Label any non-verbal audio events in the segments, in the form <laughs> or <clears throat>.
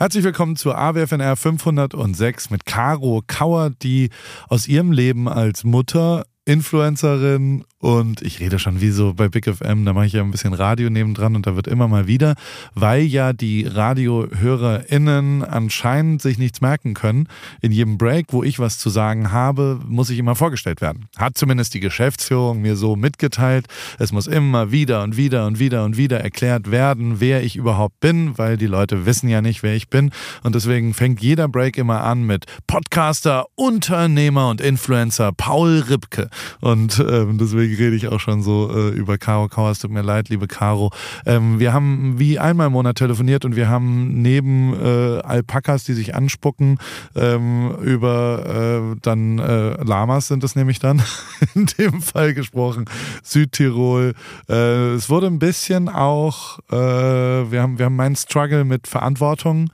Herzlich willkommen zur AWFNR 506 mit Caro Kauer, die aus ihrem Leben als Mutter, Influencerin und ich rede schon wie so bei Big FM, da mache ich ja ein bisschen Radio nebendran und da wird immer mal wieder, weil ja die RadiohörerInnen anscheinend sich nichts merken können. In jedem Break, wo ich was zu sagen habe, muss ich immer vorgestellt werden. Hat zumindest die Geschäftsführung mir so mitgeteilt. Es muss immer wieder und wieder und wieder und wieder erklärt werden, wer ich überhaupt bin, weil die Leute wissen ja nicht, wer ich bin. Und deswegen fängt jeder Break immer an mit Podcaster, Unternehmer und Influencer Paul Ripke. Und ähm, deswegen rede ich auch schon so äh, über Caro Kauer. Es tut mir leid, liebe Caro. Ähm, wir haben wie einmal im Monat telefoniert und wir haben neben äh, Alpakas, die sich anspucken, ähm, über äh, dann äh, Lamas sind es nämlich dann <laughs> in dem Fall gesprochen. Südtirol. Äh, es wurde ein bisschen auch, äh, wir haben wir haben meinen Struggle mit Verantwortung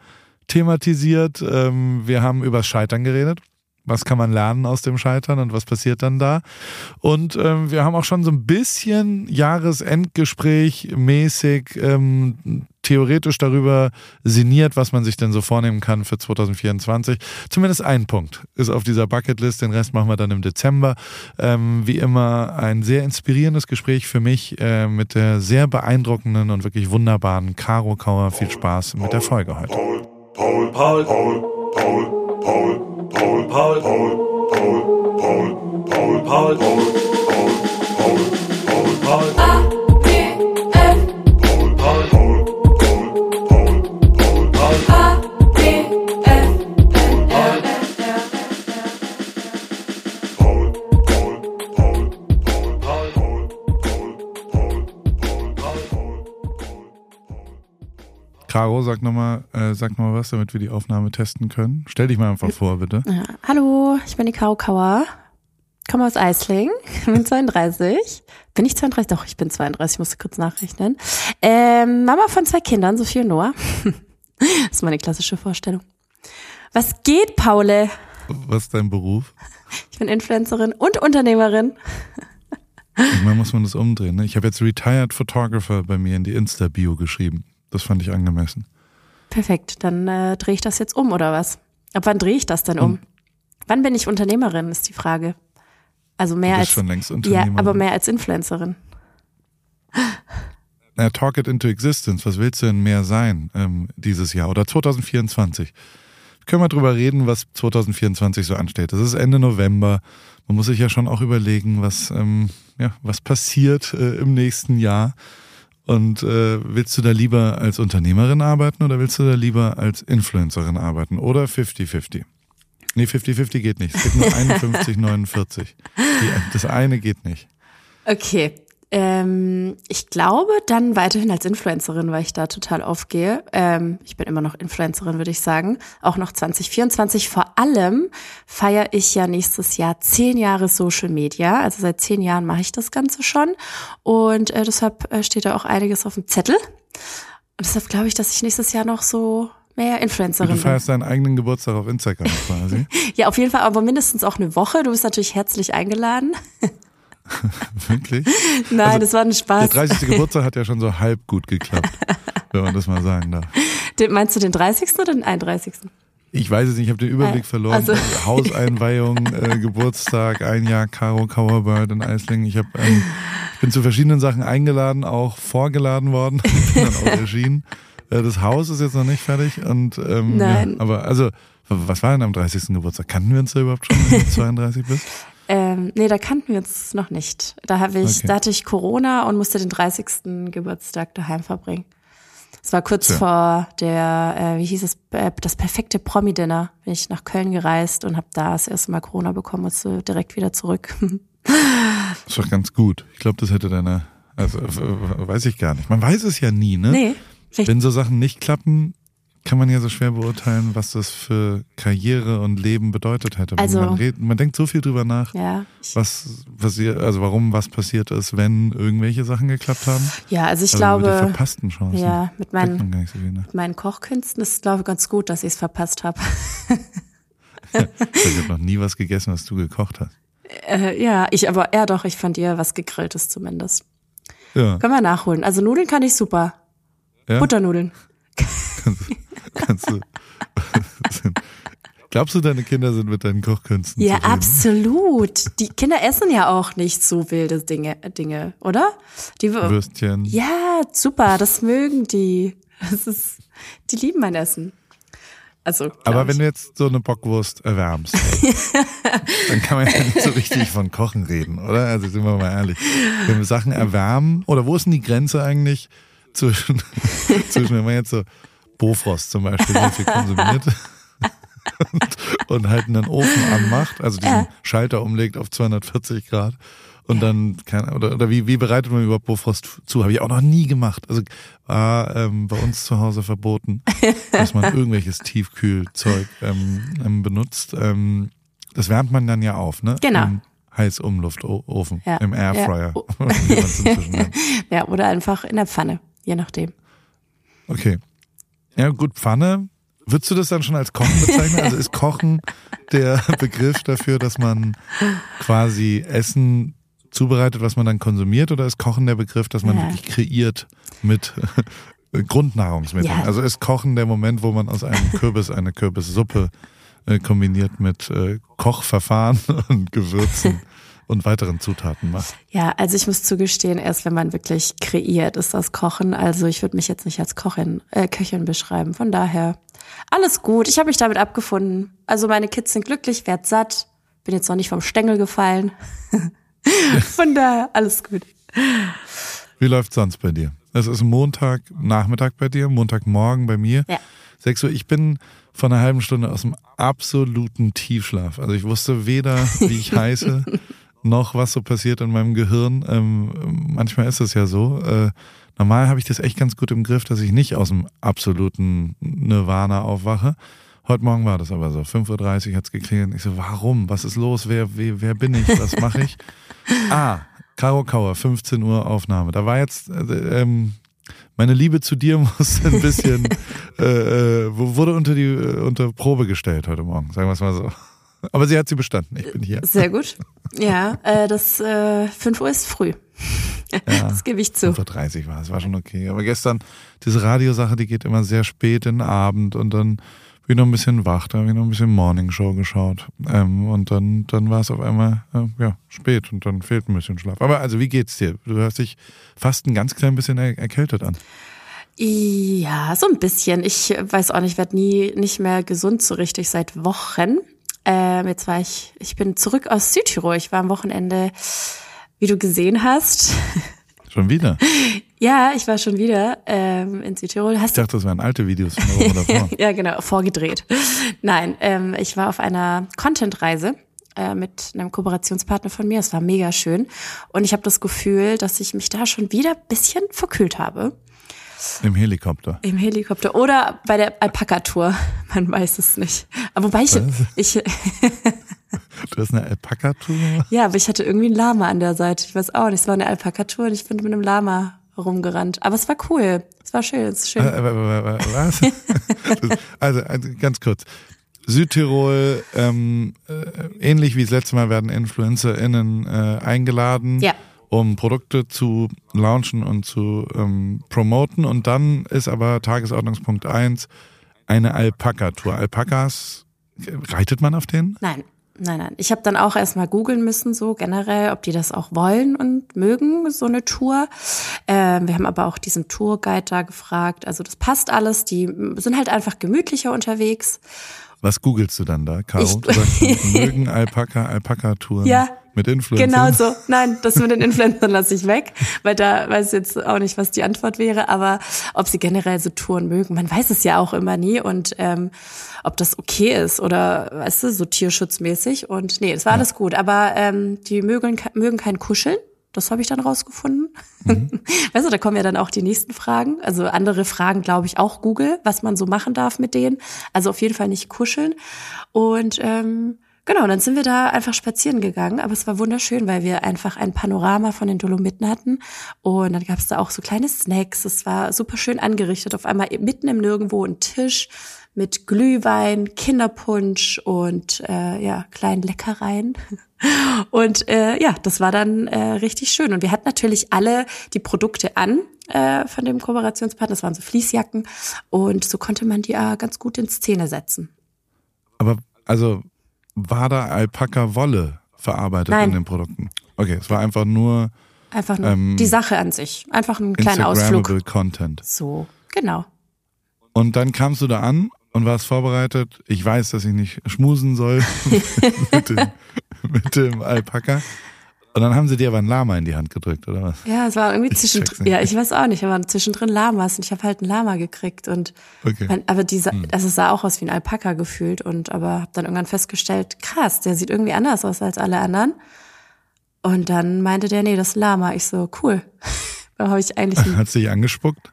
thematisiert. Ähm, wir haben über Scheitern geredet was kann man lernen aus dem Scheitern und was passiert dann da. Und ähm, wir haben auch schon so ein bisschen Jahresendgespräch mäßig ähm, theoretisch darüber sinniert, was man sich denn so vornehmen kann für 2024. Zumindest ein Punkt ist auf dieser Bucketlist, den Rest machen wir dann im Dezember. Ähm, wie immer ein sehr inspirierendes Gespräch für mich äh, mit der sehr beeindruckenden und wirklich wunderbaren Caro Kauer. Viel Spaß mit der Folge heute. Paul, Paul, Paul, Paul, Paul, Paul. Paul, Paul, Paul, Paul, Paul, Paul, Paul, Paul, Paul, Paul, Paul, Paul. Caro, sag nochmal äh, sag noch mal was, damit wir die Aufnahme testen können. Stell dich mal einfach vor, bitte. Ja. Hallo, ich bin die Caro Kauer, komme aus Eisling, <laughs> bin 32. Bin ich 32? Doch, ich bin 32, musste kurz nachrechnen. Ähm, Mama von zwei Kindern, Sophie und Noah. <laughs> das ist meine klassische Vorstellung. Was geht, Paule? Was ist dein Beruf? Ich bin Influencerin und Unternehmerin. Manchmal muss man das umdrehen. Ne? Ich habe jetzt Retired Photographer bei mir in die Insta-Bio geschrieben. Das fand ich angemessen. Perfekt, dann äh, drehe ich das jetzt um oder was? Ab wann drehe ich das denn um? um? Wann bin ich Unternehmerin, ist die Frage. Also mehr als schon längst Unternehmerin. Ja, aber mehr als Influencerin. Na, talk it into existence. Was willst du denn mehr sein ähm, dieses Jahr oder 2024? Können wir drüber reden, was 2024 so ansteht. Das ist Ende November. Man muss sich ja schon auch überlegen, was, ähm, ja, was passiert äh, im nächsten Jahr. Und äh, willst du da lieber als Unternehmerin arbeiten oder willst du da lieber als Influencerin arbeiten? Oder 50-50? Nee, 50-50 geht nicht. Es gibt nur <laughs> 51-49. Das eine geht nicht. Okay, ähm, ich glaube dann weiterhin als Influencerin, weil ich da total aufgehe. Ähm, ich bin immer noch Influencerin, würde ich sagen. Auch noch 2024. Vor allem feiere ich ja nächstes Jahr zehn Jahre Social Media. Also seit zehn Jahren mache ich das Ganze schon. Und äh, deshalb äh, steht da auch einiges auf dem Zettel. Und deshalb glaube ich, dass ich nächstes Jahr noch so mehr Influencerin Du feierst deinen eigenen Geburtstag auf Instagram quasi. <laughs> ja, auf jeden Fall, aber mindestens auch eine Woche. Du bist natürlich herzlich eingeladen. <laughs> <laughs> Wirklich? Nein, also, das war ein Spaß. Der 30. Geburtstag hat ja schon so halb gut geklappt, <laughs> wenn man das mal sagen darf. Den, meinst du den 30. oder den 31.? Ich weiß es nicht, ich habe den Überblick äh, verloren. Also. <laughs> Hauseinweihung, äh, Geburtstag, ein Jahr Caro Kauerbird in Eisling. Ich, hab, ähm, ich bin zu verschiedenen Sachen eingeladen, auch vorgeladen worden, bin dann auch erschienen. Äh, das Haus ist jetzt noch nicht fertig. Und, ähm, Nein. Ja, aber also, was war denn am 30. Geburtstag? Kannten wir uns da überhaupt schon, wenn du 32 bist? Ähm, nee, da kannten wir uns noch nicht. Da habe ich, okay. da hatte ich Corona und musste den 30. Geburtstag daheim verbringen. Es war kurz ja. vor der, äh, wie hieß es, äh, das perfekte Promi-Dinner. Bin ich nach Köln gereist und habe da das erste Mal Corona bekommen und so direkt wieder zurück. das <laughs> ist doch ganz gut. Ich glaube, das hätte deine, also weiß ich gar nicht. Man weiß es ja nie, ne? Nee. Wenn so Sachen nicht klappen, kann man ja so schwer beurteilen, was das für Karriere und Leben bedeutet hätte. Also, man, redet, man denkt so viel drüber nach, ja, was passiert, also warum was passiert ist, wenn irgendwelche Sachen geklappt haben. Ja, also ich also glaube, die verpassten Chancen. Ja, mit meinen, so mit meinen Kochkünsten ist es glaube ich ganz gut, dass <laughs> ich es verpasst habe. ich habe noch nie was gegessen, was du gekocht hast. Äh, ja, ich aber, ja doch, ich fand dir was gegrilltes zumindest. Ja. Können wir nachholen. Also Nudeln kann ich super. Ja? Butternudeln. <laughs> kannst du, <laughs> Glaubst du, deine Kinder sind mit deinen Kochkünsten Ja, absolut. Die Kinder essen ja auch nicht so wilde Dinge, Dinge, oder? Die, Würstchen. ja, super, das mögen die. Das ist, die lieben mein Essen. Also, Aber wenn ich. du jetzt so eine Bockwurst erwärmst, <laughs> dann kann man ja nicht so richtig von Kochen reden, oder? Also sind wir mal ehrlich. Wenn wir Sachen erwärmen, oder wo ist denn die Grenze eigentlich zwischen, <laughs> zwischen wenn man jetzt so Bofrost zum Beispiel sehr viel konsumiert <laughs> und, und halt einen Ofen anmacht, also diesen Schalter umlegt auf 240 Grad und dann kann, oder, oder wie, wie bereitet man überhaupt Bofrost zu? Habe ich auch noch nie gemacht. Also war ähm, bei uns zu Hause verboten, dass man <laughs> irgendwelches Tiefkühlzeug ähm, ähm, benutzt. Ähm, das wärmt man dann ja auf, ne? Genau. Im Heißumluftofen, Ja. im Airfryer. Ja. <laughs> Ja, oder einfach in der Pfanne, je nachdem. Okay. Ja, gut, Pfanne. Würdest du das dann schon als Kochen bezeichnen? Also ist Kochen <laughs> der Begriff dafür, dass man quasi Essen zubereitet, was man dann konsumiert, oder ist Kochen der Begriff, dass man Ja. wirklich kreiert mit <laughs> Grundnahrungsmitteln? Ja. Also ist Kochen der Moment, wo man aus einem Kürbis eine Kürbissuppe äh, kombiniert mit äh, Kochverfahren <laughs> und Gewürzen und weiteren Zutaten macht? Ja, also ich muss zugestehen, erst wenn man wirklich kreiert, ist das Kochen. Also ich würde mich jetzt nicht als Kochin, äh, Köchin beschreiben. Von daher alles gut. Ich habe mich damit abgefunden. Also meine Kids sind glücklich, werd satt. Bin jetzt noch nicht vom Stängel gefallen. <laughs> Von daher alles gut. Wie läuft sonst bei dir? Es ist Montag Nachmittag bei dir, Montagmorgen bei mir. Ja. 6 Uhr. Ich bin vor einer halben Stunde aus dem absoluten Tiefschlaf. Also ich wusste weder, wie ich <laughs> heiße, noch was so passiert in meinem Gehirn. Ähm, manchmal ist es ja so. Äh, normal habe ich das echt ganz gut im Griff, dass ich nicht aus dem absoluten Nirvana aufwache. Heute Morgen war das aber so. 5.30 Uhr hat's geklingelt. Ich so, warum? Was ist los? Wer, wer, wer bin ich? Was mache ich? <laughs> Ah, Caro Kauer, 15 Uhr Aufnahme. Da war jetzt, äh, ähm, meine Liebe zu dir <laughs> muss ein bisschen, äh, äh, wurde unter die äh, unter Probe gestellt heute Morgen, sagen wir es mal so. Aber sie hat sie bestanden. Ich bin hier. Sehr gut. Ja, äh, das äh, 5 Uhr ist früh. Ja. <laughs> Das gebe ich zu. 5.30 Uhr war es, war schon okay. Aber gestern, diese Radiosache, die geht immer sehr spät in den Abend und dann bin ich noch ein bisschen wach, da habe ich noch ein bisschen Morning Show geschaut. Ähm, und dann, dann war es auf einmal äh, ja, spät und dann fehlt ein bisschen Schlaf. Aber also wie geht's dir? Du hörst dich fast ein ganz klein bisschen er erkältet an. Ja, so ein bisschen. Ich weiß auch nicht, werde nie nicht mehr gesund so richtig seit Wochen. Ähm, jetzt war ich, ich bin zurück aus Südtirol. Ich war am Wochenende, wie du gesehen hast. Schon wieder. <laughs> ja, ich war schon wieder ähm, in Südtirol. Ich Hast du? dachte, das wären alte Videos von der Woche <laughs> davor. Ja, genau, vorgedreht. Nein, ähm, ich war auf einer Content-Reise äh, mit einem Kooperationspartner von mir. Es war mega schön. Und ich habe das Gefühl, dass ich mich da schon wieder ein bisschen verkühlt habe. Im Helikopter. Im Helikopter oder bei der Alpaka-Tour. <laughs> Man weiß es nicht. Aber wobei ich, Was? ich, <laughs> Du hast eine Alpaka-Tour gemacht? ja, aber ich hatte irgendwie ein Lama an der Seite. Ich weiß auch nicht. Es war eine Alpaka-Tour und ich bin mit einem Lama rumgerannt. Aber es war cool. Es war schön. Es ist schön. Äh, äh, <laughs> äh, äh, Was? Also, also ganz kurz. Südtirol, ähm, äh, ähnlich wie das letzte Mal werden InfluencerInnen äh, eingeladen, Ja. Um Produkte zu launchen und zu ähm, promoten. Und dann ist aber Tagesordnungspunkt eins eine Alpaka-Tour. Alpakas, reitet man auf denen? Nein, nein, nein. Ich habe dann auch erstmal googeln müssen, so generell, ob die das auch wollen und mögen, so eine Tour. Ähm, wir haben aber auch diesen Tourguide da gefragt. Also das passt alles. Die sind halt einfach gemütlicher unterwegs. Was googelst du dann da, Caro? Ich- Du sagst, <laughs> mögen Alpaka, Alpaka-Touren Ja, mit Influencern? Genau so. <laughs> Nein, das mit den Influencern lasse ich weg, weil da weiß ich jetzt auch nicht, was die Antwort wäre. Aber ob sie generell so Touren mögen, man weiß es ja auch immer nie. Und ähm, ob das okay ist oder, weißt du, so tierschutzmäßig. Und nee, es war alles gut. Aber ähm, die mögen, mögen kein Kuscheln. Das habe ich dann rausgefunden. <laughs> Weißt du, da kommen ja dann auch die nächsten Fragen. Also andere Fragen, glaube ich, auch Google, was man so machen darf mit denen. Also auf jeden Fall nicht kuscheln. Und ähm, genau, dann sind wir da einfach spazieren gegangen. Aber es war wunderschön, weil wir einfach ein Panorama von den Dolomiten hatten. Und dann gab es da auch so kleine Snacks. Es war super schön angerichtet. Auf einmal mitten im Nirgendwo ein Tisch mit Glühwein, Kinderpunsch und äh, ja kleinen Leckereien. <laughs> Und äh, ja, das war dann äh, richtig schön. Und wir hatten natürlich alle die Produkte an äh, von dem Kooperationspartner. Das waren so Fließjacken. Und so konnte man die äh, ganz gut in Szene setzen. Aber also war da Alpaka-Wolle verarbeitet Nein. in den Produkten? Okay, es war einfach nur Einfach nur Ähm, die Sache an sich. Einfach ein kleiner Ausflug. Content. So, genau. Und dann kamst du da an und warst vorbereitet. Ich weiß, dass ich nicht schmusen soll <laughs> mit, dem, mit dem Alpaka. Und dann haben sie dir aber ein Lama in die Hand gedrückt, oder was? Ja, es war irgendwie zwischendrin. Ja, ich weiß auch nicht, aber zwischendrin Lamas und ich habe halt ein Lama gekriegt und Okay. mein, aber dieser, Hm. also es sah auch aus wie ein Alpaka gefühlt und aber habe dann irgendwann festgestellt, krass, der sieht irgendwie anders aus als alle anderen. Und dann meinte der, nee, das Lama. Ich so, cool. <laughs> Da habe ich eigentlich <laughs> Hat sich angespuckt?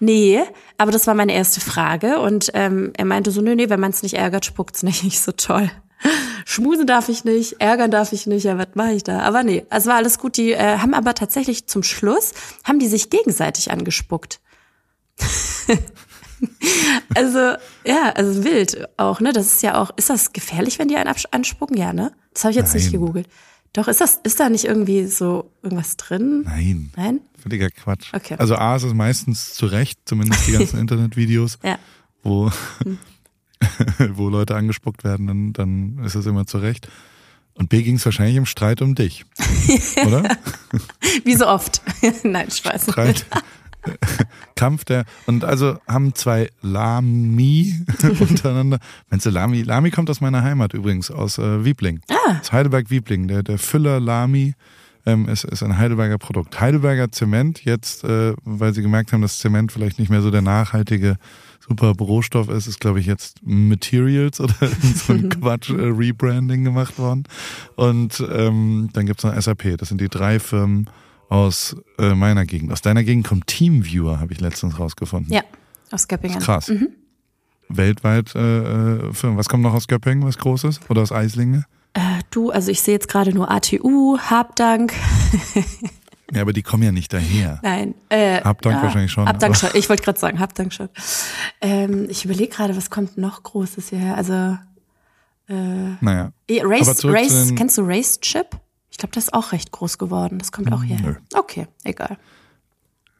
Nee, aber das war meine erste Frage und ähm, er meinte so, nö, nee, wenn man es nicht ärgert, spuckt's <laughs> nicht. Ich so, toll. Schmusen darf ich nicht, ärgern darf ich nicht, ja, was mache ich da? Aber nee, es war alles gut. Die äh, haben aber tatsächlich zum Schluss, haben die sich gegenseitig angespuckt. <laughs> also, ja, also wild auch, ne? Das ist ja auch, ist das gefährlich, wenn die einen anspucken? Ja, ne? Das habe ich jetzt nicht Nein. gegoogelt. Doch, ist das, ist da nicht irgendwie so irgendwas drin? Nein. Nein? Völliger Quatsch. Okay. Also A ist es meistens zu Recht, zumindest die ganzen <laughs> Internetvideos, Ja. wo, <laughs> wo Leute angespuckt werden, dann, dann ist es immer zu Recht. Und B ging es wahrscheinlich im Streit um dich, <laughs> oder? Wie so oft. Nein, Spaß. Streit. <laughs> Kampf der und also haben zwei Lami <laughs> untereinander. Meinst du Lami? Lami kommt aus meiner Heimat übrigens, aus äh, Wiebling. Ah. Aus Heidelberg-Wiebling. Der, der Füller Lami ähm, ist, ist ein Heidelberger Produkt. Heidelberger Zement, jetzt, äh, weil sie gemerkt haben, dass Zement vielleicht nicht mehr so der nachhaltige super Rohstoff ist, ist glaube ich jetzt Materials oder <laughs> so ein Quatsch äh, Rebranding gemacht worden. Und ähm, dann gibt's noch SAP. Das sind die drei Firmen aus äh, meiner Gegend. Aus deiner Gegend kommt Teamviewer, habe ich letztens rausgefunden. Ja, aus Göppingen. Krass. Weltweit äh, äh, Firmen. Was kommt noch aus Göppingen, was Großes? Oder aus Eislinge? Äh, du, also ich sehe jetzt gerade nur ATU, Habdank. <laughs> Ja, aber die kommen ja nicht daher. Nein. Äh, Habdank wahrscheinlich schon, Habdank schon. Ich wollte gerade sagen, Habdank schon. Ähm, ich überlege gerade, was kommt noch Großes hierher? Also Naja. eh, Aber Race, Race, kennst du Race Chip? Ich glaube, das ist auch recht groß geworden. Das kommt auch hierher. Nö. Okay, egal.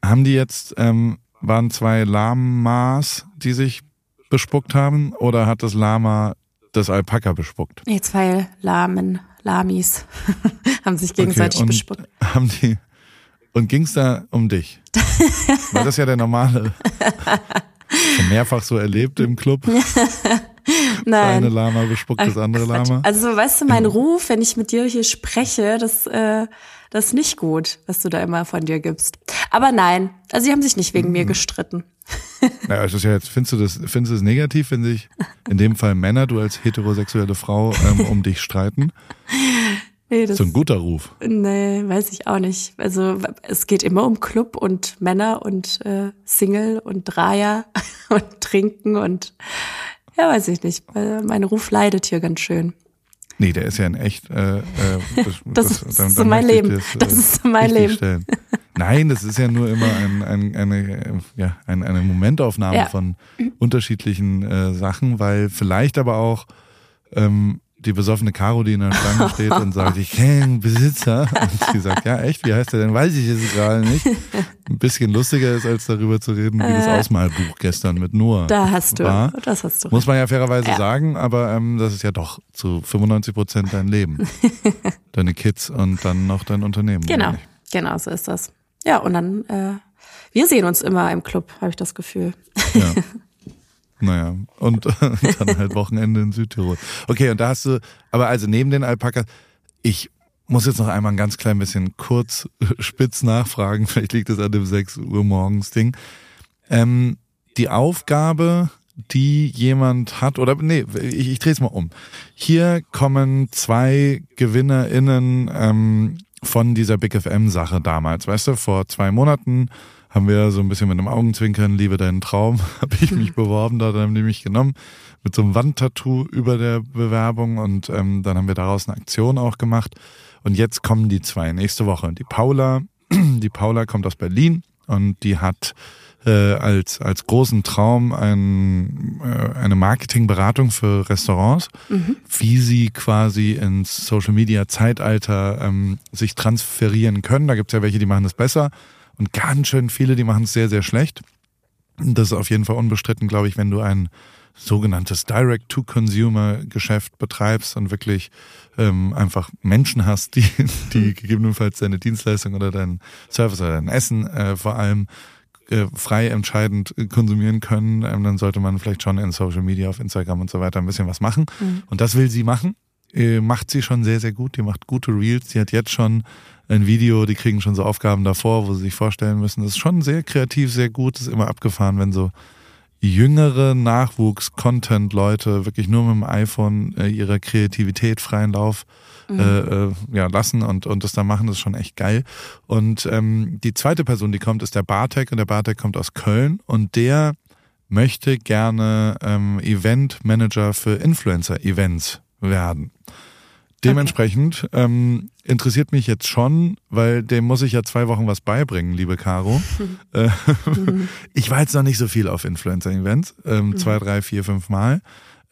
Haben die jetzt, ähm, waren zwei Lamas, die sich bespuckt haben? Oder hat das Lama das Alpaka bespuckt? Nee, zwei Lahmen, Lamis <laughs> haben sich gegenseitig und bespuckt. Haben die, und ging's da um dich? <laughs> Weil das ja der normale, <laughs> schon mehrfach so erlebt im Club. Nein. Eine Lama bespuckt das andere. Lama. Also, weißt du, mein Ruf, wenn ich mit dir hier spreche, das, äh, das ist nicht gut, was du da immer von dir gibst. Aber nein, also sie haben sich nicht wegen mir Mhm. gestritten. Ja, es ist ja jetzt, findest du das, findest du es negativ, wenn sich in dem Fall Männer, du als heterosexuelle Frau, ähm, um dich streiten? Nee, das, So ein guter Ruf. nee, weiß ich auch nicht. Also es geht immer um Club und Männer und äh, Single und Dreier <laughs> und Trinken und ja, weiß ich nicht. Mein Ruf leidet hier ganz schön. Nee, der ist ja in echt. Äh, äh, Das <laughs> ist so mein Leben. dir Das ist so mein Leben. Stellen. Nein, das ist ja nur immer ein, ein, eine, äh, ja, ein, eine Momentaufnahme Ja. von unterschiedlichen äh, Sachen, weil vielleicht aber auch ähm, die besoffene Caro, die in der Stange <laughs> steht und sagt, ich kenne Besitzer. Und sie sagt, ja echt, wie heißt der denn? Weiß ich jetzt gerade nicht. Ein bisschen lustiger ist, als darüber zu reden, wie das Ausmalbuch gestern mit Noah Äh. Da hast du, war. das hast du. Muss man ja fairerweise Ja. sagen, aber ähm, das ist ja doch zu 95 Prozent dein Leben. <laughs> Deine Kids und dann noch dein Unternehmen. Genau, eigentlich. genau, so ist das. Ja, und dann, äh, wir sehen uns immer im Club, habe ich das Gefühl. Ja. <laughs> Naja, und <laughs> dann halt Wochenende in Südtirol. Okay, und da hast du, aber also neben den Alpakas, ich muss jetzt noch einmal ein ganz klein bisschen kurz <laughs> spitz nachfragen, <laughs> vielleicht liegt es an dem 6 Uhr morgens Ding. Ähm, die Aufgabe, die jemand hat, oder nee, ich, ich drehe es mal um. Hier kommen zwei GewinnerInnen ähm, von dieser Big FM-Sache damals. Weißt du, vor zwei Monaten haben wir so ein bisschen mit einem Augenzwinkern, liebe deinen Traum, <laughs> habe ich mich <laughs> beworben, da haben die mich genommen, mit so einem Wandtattoo über der Bewerbung und ähm, dann haben wir daraus eine Aktion auch gemacht. Und jetzt kommen die zwei nächste Woche. Die Paula, <clears throat> die Paula kommt aus Berlin und die hat äh, als, als großen Traum ein, äh, eine Marketingberatung für Restaurants, wie sie quasi ins Social Media Zeitalter ähm, sich transferieren können. Da gibt's ja welche, die machen das besser und ganz schön viele, die machen es sehr, sehr schlecht. Das ist auf jeden Fall unbestritten, glaube ich, wenn du ein sogenanntes Direct-to-Consumer-Geschäft betreibst und wirklich ähm, einfach Menschen hast, die, <laughs> die gegebenenfalls deine Dienstleistung oder dein Service oder dein Essen äh, vor allem äh, frei entscheidend konsumieren können, ähm, dann sollte man vielleicht schon in Social Media, auf Instagram und so weiter ein bisschen was machen. Mhm. Und das will sie machen. Äh, macht sie schon sehr, sehr gut. Die macht gute Reels. Die hat jetzt schon ein Video, die kriegen schon so Aufgaben davor, wo sie sich vorstellen müssen. Das ist schon sehr kreativ, sehr gut. Das ist immer abgefahren, wenn so jüngere Nachwuchs-Content-Leute wirklich nur mit dem iPhone äh, ihrer Kreativität freien Lauf mhm. äh, äh, ja, lassen und, und das dann machen, das ist schon echt geil. Und ähm, die zweite Person, die kommt, ist der Bartek und der Bartek kommt aus Köln und der möchte gerne ähm, Event-Manager für Influencer-Events werden. Dementsprechend okay. ähm, interessiert mich jetzt schon, weil dem muss ich ja zwei Wochen was beibringen, liebe Caro. <laughs> Äh, <laughs> ich war jetzt noch nicht so viel auf Influencer-Events, ähm, mhm. zwei, drei, vier, fünf Mal.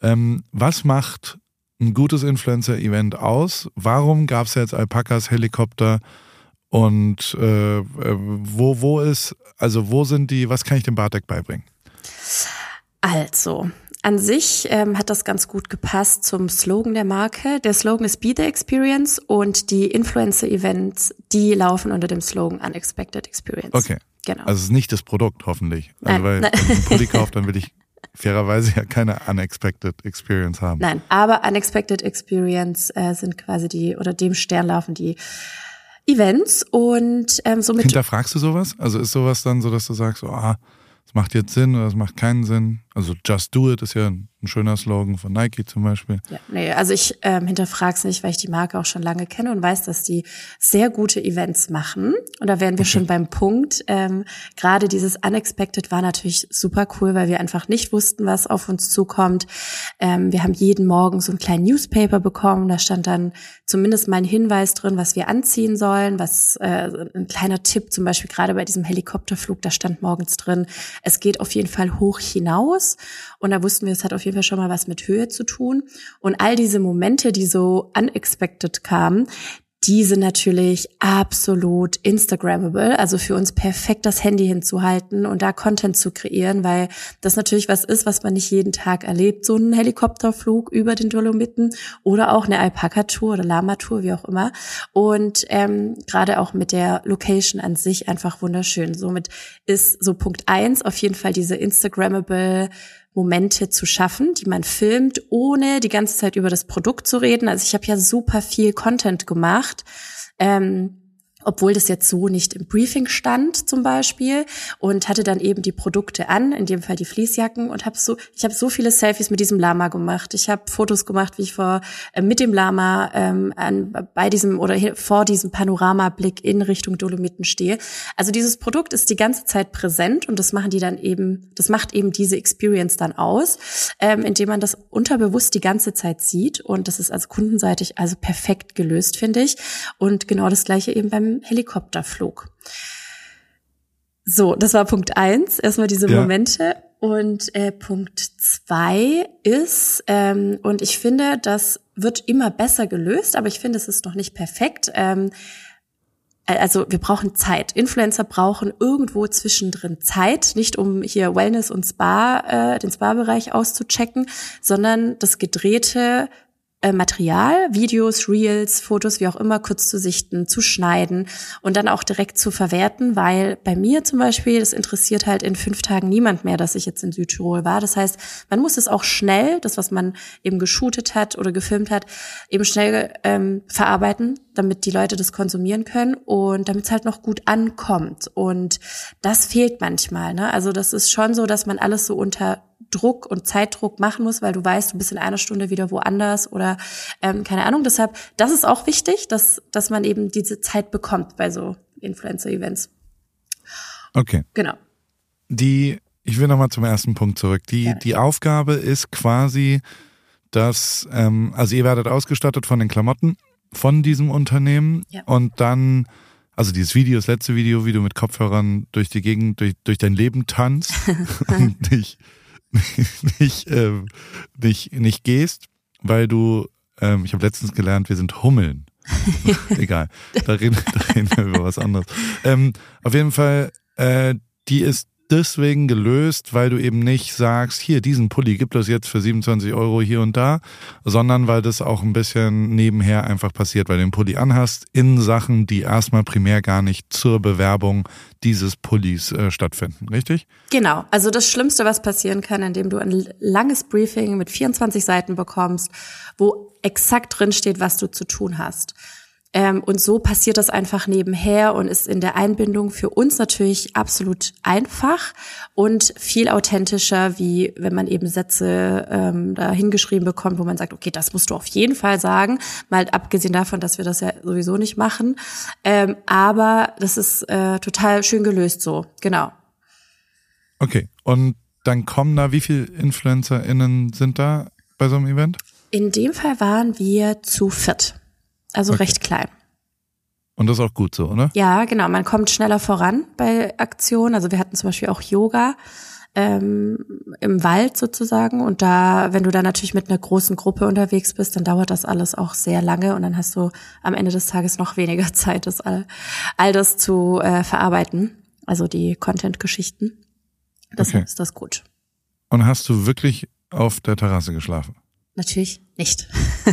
Ähm, was macht ein gutes Influencer-Event aus? Warum gab es jetzt Alpakas, Helikopter und äh, äh, wo, wo ist, also wo sind die, was kann ich dem Bartek beibringen? Also, an sich ähm, hat das ganz gut gepasst zum Slogan der Marke. Der Slogan ist Be the Experience und die Influencer-Events, die laufen unter dem Slogan Unexpected Experience. Okay. Genau. Also es ist nicht das Produkt, hoffentlich. Also nein, weil nein. wenn ich einen Pulli <laughs> kaufe, dann will ich fairerweise ja keine Unexpected Experience haben. Nein, aber Unexpected Experience äh, sind quasi die, oder dem Stern laufen die Events und ähm, somit. Hinterfragst du sowas? Also ist sowas dann so, dass du sagst, oh, es macht jetzt Sinn oder es macht keinen Sinn? Also Just Do It ist ja ein schöner Slogan von Nike zum Beispiel. Ja, nee, also ich ähm, hinterfrage es nicht, weil ich die Marke auch schon lange kenne und weiß, dass die sehr gute Events machen. Und da wären wir okay. schon beim Punkt. Ähm, Gerade dieses Unexpected war natürlich super cool, weil wir einfach nicht wussten, was auf uns zukommt. Ähm, wir haben jeden Morgen so einen kleinen Newspaper bekommen. Da stand dann zumindest mal ein Hinweis drin, was wir anziehen sollen, was äh, ein kleiner Tipp, zum Beispiel gerade bei diesem Helikopterflug, da stand morgens drin, es geht auf jeden Fall hoch hinaus raus. Und da wussten wir, es hat auf jeden Fall schon mal was mit Höhe zu tun. Und all diese Momente, die so unexpected kamen, die sind natürlich absolut Instagrammable, also für uns perfekt das Handy hinzuhalten und da Content zu kreieren, weil das natürlich was ist, was man nicht jeden Tag erlebt, so ein Helikopterflug über den Dolomiten oder auch eine Alpaka-Tour oder Lama-Tour, wie auch immer. Und ähm, gerade auch mit der Location an sich einfach wunderschön. Somit ist so Punkt eins auf jeden Fall diese Instagrammable Momente zu schaffen, die man filmt, ohne die ganze Zeit über das Produkt zu reden. Also ich habe ja super viel Content gemacht. Ähm, obwohl das jetzt so nicht im Briefing stand zum Beispiel und hatte dann eben die Produkte an, in dem Fall die Fließjacken und habe so, ich habe so viele Selfies mit diesem Lama gemacht. Ich habe Fotos gemacht, wie ich vor äh, mit dem Lama ähm, an, bei diesem oder vor diesem Panoramablick in Richtung Dolomiten stehe. Also dieses Produkt ist die ganze Zeit präsent und das machen die dann eben, das macht eben diese Experience dann aus, ähm, indem man das unterbewusst die ganze Zeit sieht und das ist also kundenseitig also perfekt gelöst, finde ich. Und genau das gleiche eben beim Helikopterflug. So, das war Punkt eins. Erstmal diese ja. Momente. Und äh, Punkt zwei ist, ähm, und ich finde, das wird immer besser gelöst, aber ich finde, es ist noch nicht perfekt. Ähm, also wir brauchen Zeit. Influencer brauchen irgendwo zwischendrin Zeit, nicht um hier Wellness und Spa, äh, den Spa-Bereich auszuchecken, sondern das gedrehte äh, Material, Videos, Reels, Fotos, wie auch immer, kurz zu sichten, zu schneiden und dann auch direkt zu verwerten, weil bei mir zum Beispiel, das interessiert halt in fünf Tagen niemand mehr, dass ich jetzt in Südtirol war. Das heißt, man muss es auch schnell, das, was man eben geshootet hat oder gefilmt hat, eben schnell ähm, verarbeiten, damit die Leute das konsumieren können und damit es halt noch gut ankommt. Und das fehlt manchmal. Ne? Also das ist schon so, dass man alles so unter Druck und Zeitdruck machen muss, weil du weißt, du bist in einer Stunde wieder woanders oder ähm, keine Ahnung. Deshalb, das ist auch wichtig, dass, dass man eben diese Zeit bekommt bei so Influencer-Events. Okay. Genau. Die, ich will nochmal zum ersten Punkt zurück. Die, ja. die Aufgabe ist quasi, dass, ähm, also ihr werdet ausgestattet von den Klamotten von diesem Unternehmen ja. und dann also dieses Video, das letzte Video, wie du mit Kopfhörern durch die Gegend, durch, durch dein Leben tanzt <laughs> und dich nicht, äh, nicht, nicht gehst, weil du, ähm, ich habe letztens gelernt, wir sind Hummeln. <laughs> Egal, da reden, da reden wir über was anderes. Ähm, auf jeden Fall, äh, die ist deswegen gelöst, weil du eben nicht sagst, hier, diesen Pulli gibt es jetzt für 27 Euro hier und da, sondern weil das auch ein bisschen nebenher einfach passiert, weil du den Pulli anhast in Sachen, die erstmal primär gar nicht zur Bewerbung dieses Pullis äh, stattfinden, richtig? Genau. Also das Schlimmste, was passieren kann, indem du ein langes Briefing mit 24 Seiten bekommst, wo exakt drin steht, was du zu tun hast. Ähm, und so passiert das einfach nebenher und ist in der Einbindung für uns natürlich absolut einfach und viel authentischer, wie wenn man eben Sätze ähm, da hingeschrieben bekommt, wo man sagt, okay, das musst du auf jeden Fall sagen, mal abgesehen davon, dass wir das ja sowieso nicht machen. Ähm, aber das ist äh, total schön gelöst so, genau. Okay, und dann kommen da, wie viele InfluencerInnen sind da bei so einem Event? In dem Fall waren wir zu viert. Also okay. recht klein. Und das ist auch gut so, oder? Ja, genau. Man kommt schneller voran bei Aktionen. Also wir hatten zum Beispiel auch Yoga ähm, im Wald sozusagen. Und da, wenn du da natürlich mit einer großen Gruppe unterwegs bist, dann dauert das alles auch sehr lange und dann hast du am Ende des Tages noch weniger <laughs> Zeit, das all, all das zu äh, verarbeiten. Also die Content-Geschichten. Deshalb okay. ist das gut. Und hast du wirklich auf der Terrasse geschlafen? Natürlich nicht. <laughs>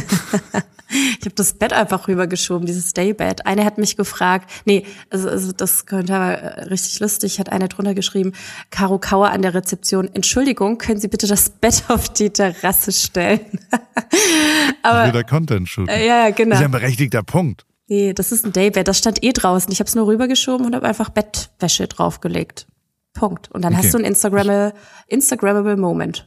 ich habe das Bett einfach rübergeschoben, dieses Daybed. Eine hat mich gefragt, nee, also, also das könnte aber äh, richtig lustig, hat eine drunter geschrieben, Caro Kauer an der Rezeption, Entschuldigung, können Sie bitte das Bett <laughs> auf die Terrasse stellen? <laughs> aber wieder Content. Äh, ja, genau. Das ist ja ein berechtigter Punkt. Nee, das ist ein Daybed, das stand eh draußen. Ich habe es nur rübergeschoben und habe einfach Bettwäsche draufgelegt. Punkt. Und dann okay. hast du ein Instagrammable, Instagrammable Moment.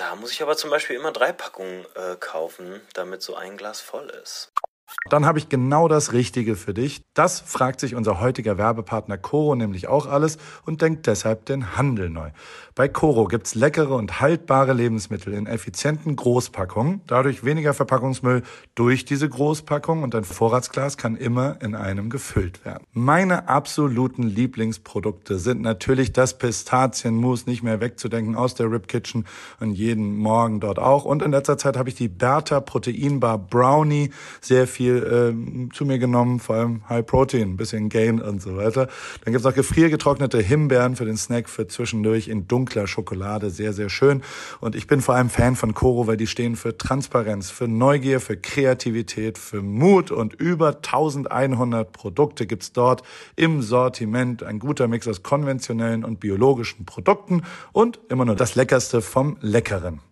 Da muss ich aber zum Beispiel immer drei Packungen äh, kaufen, damit so ein Glas voll ist. Dann habe ich genau das Richtige für dich. Das fragt sich unser heutiger Werbepartner Coro nämlich auch alles und denkt deshalb den Handel neu. Bei Coro gibt's leckere und haltbare Lebensmittel in effizienten Großpackungen, dadurch weniger Verpackungsmüll durch diese Großpackung und dein Vorratsglas kann immer in einem gefüllt werden. Meine absoluten Lieblingsprodukte sind natürlich das Pistazienmus, nicht mehr wegzudenken aus der Rib Kitchen und jeden Morgen dort auch. Und in letzter Zeit habe ich die Bertha Proteinbar Brownie sehr viel äh, zu mir genommen, vor allem High Protein, ein bisschen Gain und so weiter. Dann gibt's auch gefriergetrocknete Himbeeren für den Snack für zwischendurch in dunkler Schokolade, sehr, sehr schön. Und ich bin vor allem Fan von Koro, weil die stehen für Transparenz, für Neugier, für Kreativität, für Mut und über 1100 Produkte gibt's dort im Sortiment. Ein guter Mix aus konventionellen und biologischen Produkten und immer nur das Leckerste vom Leckeren.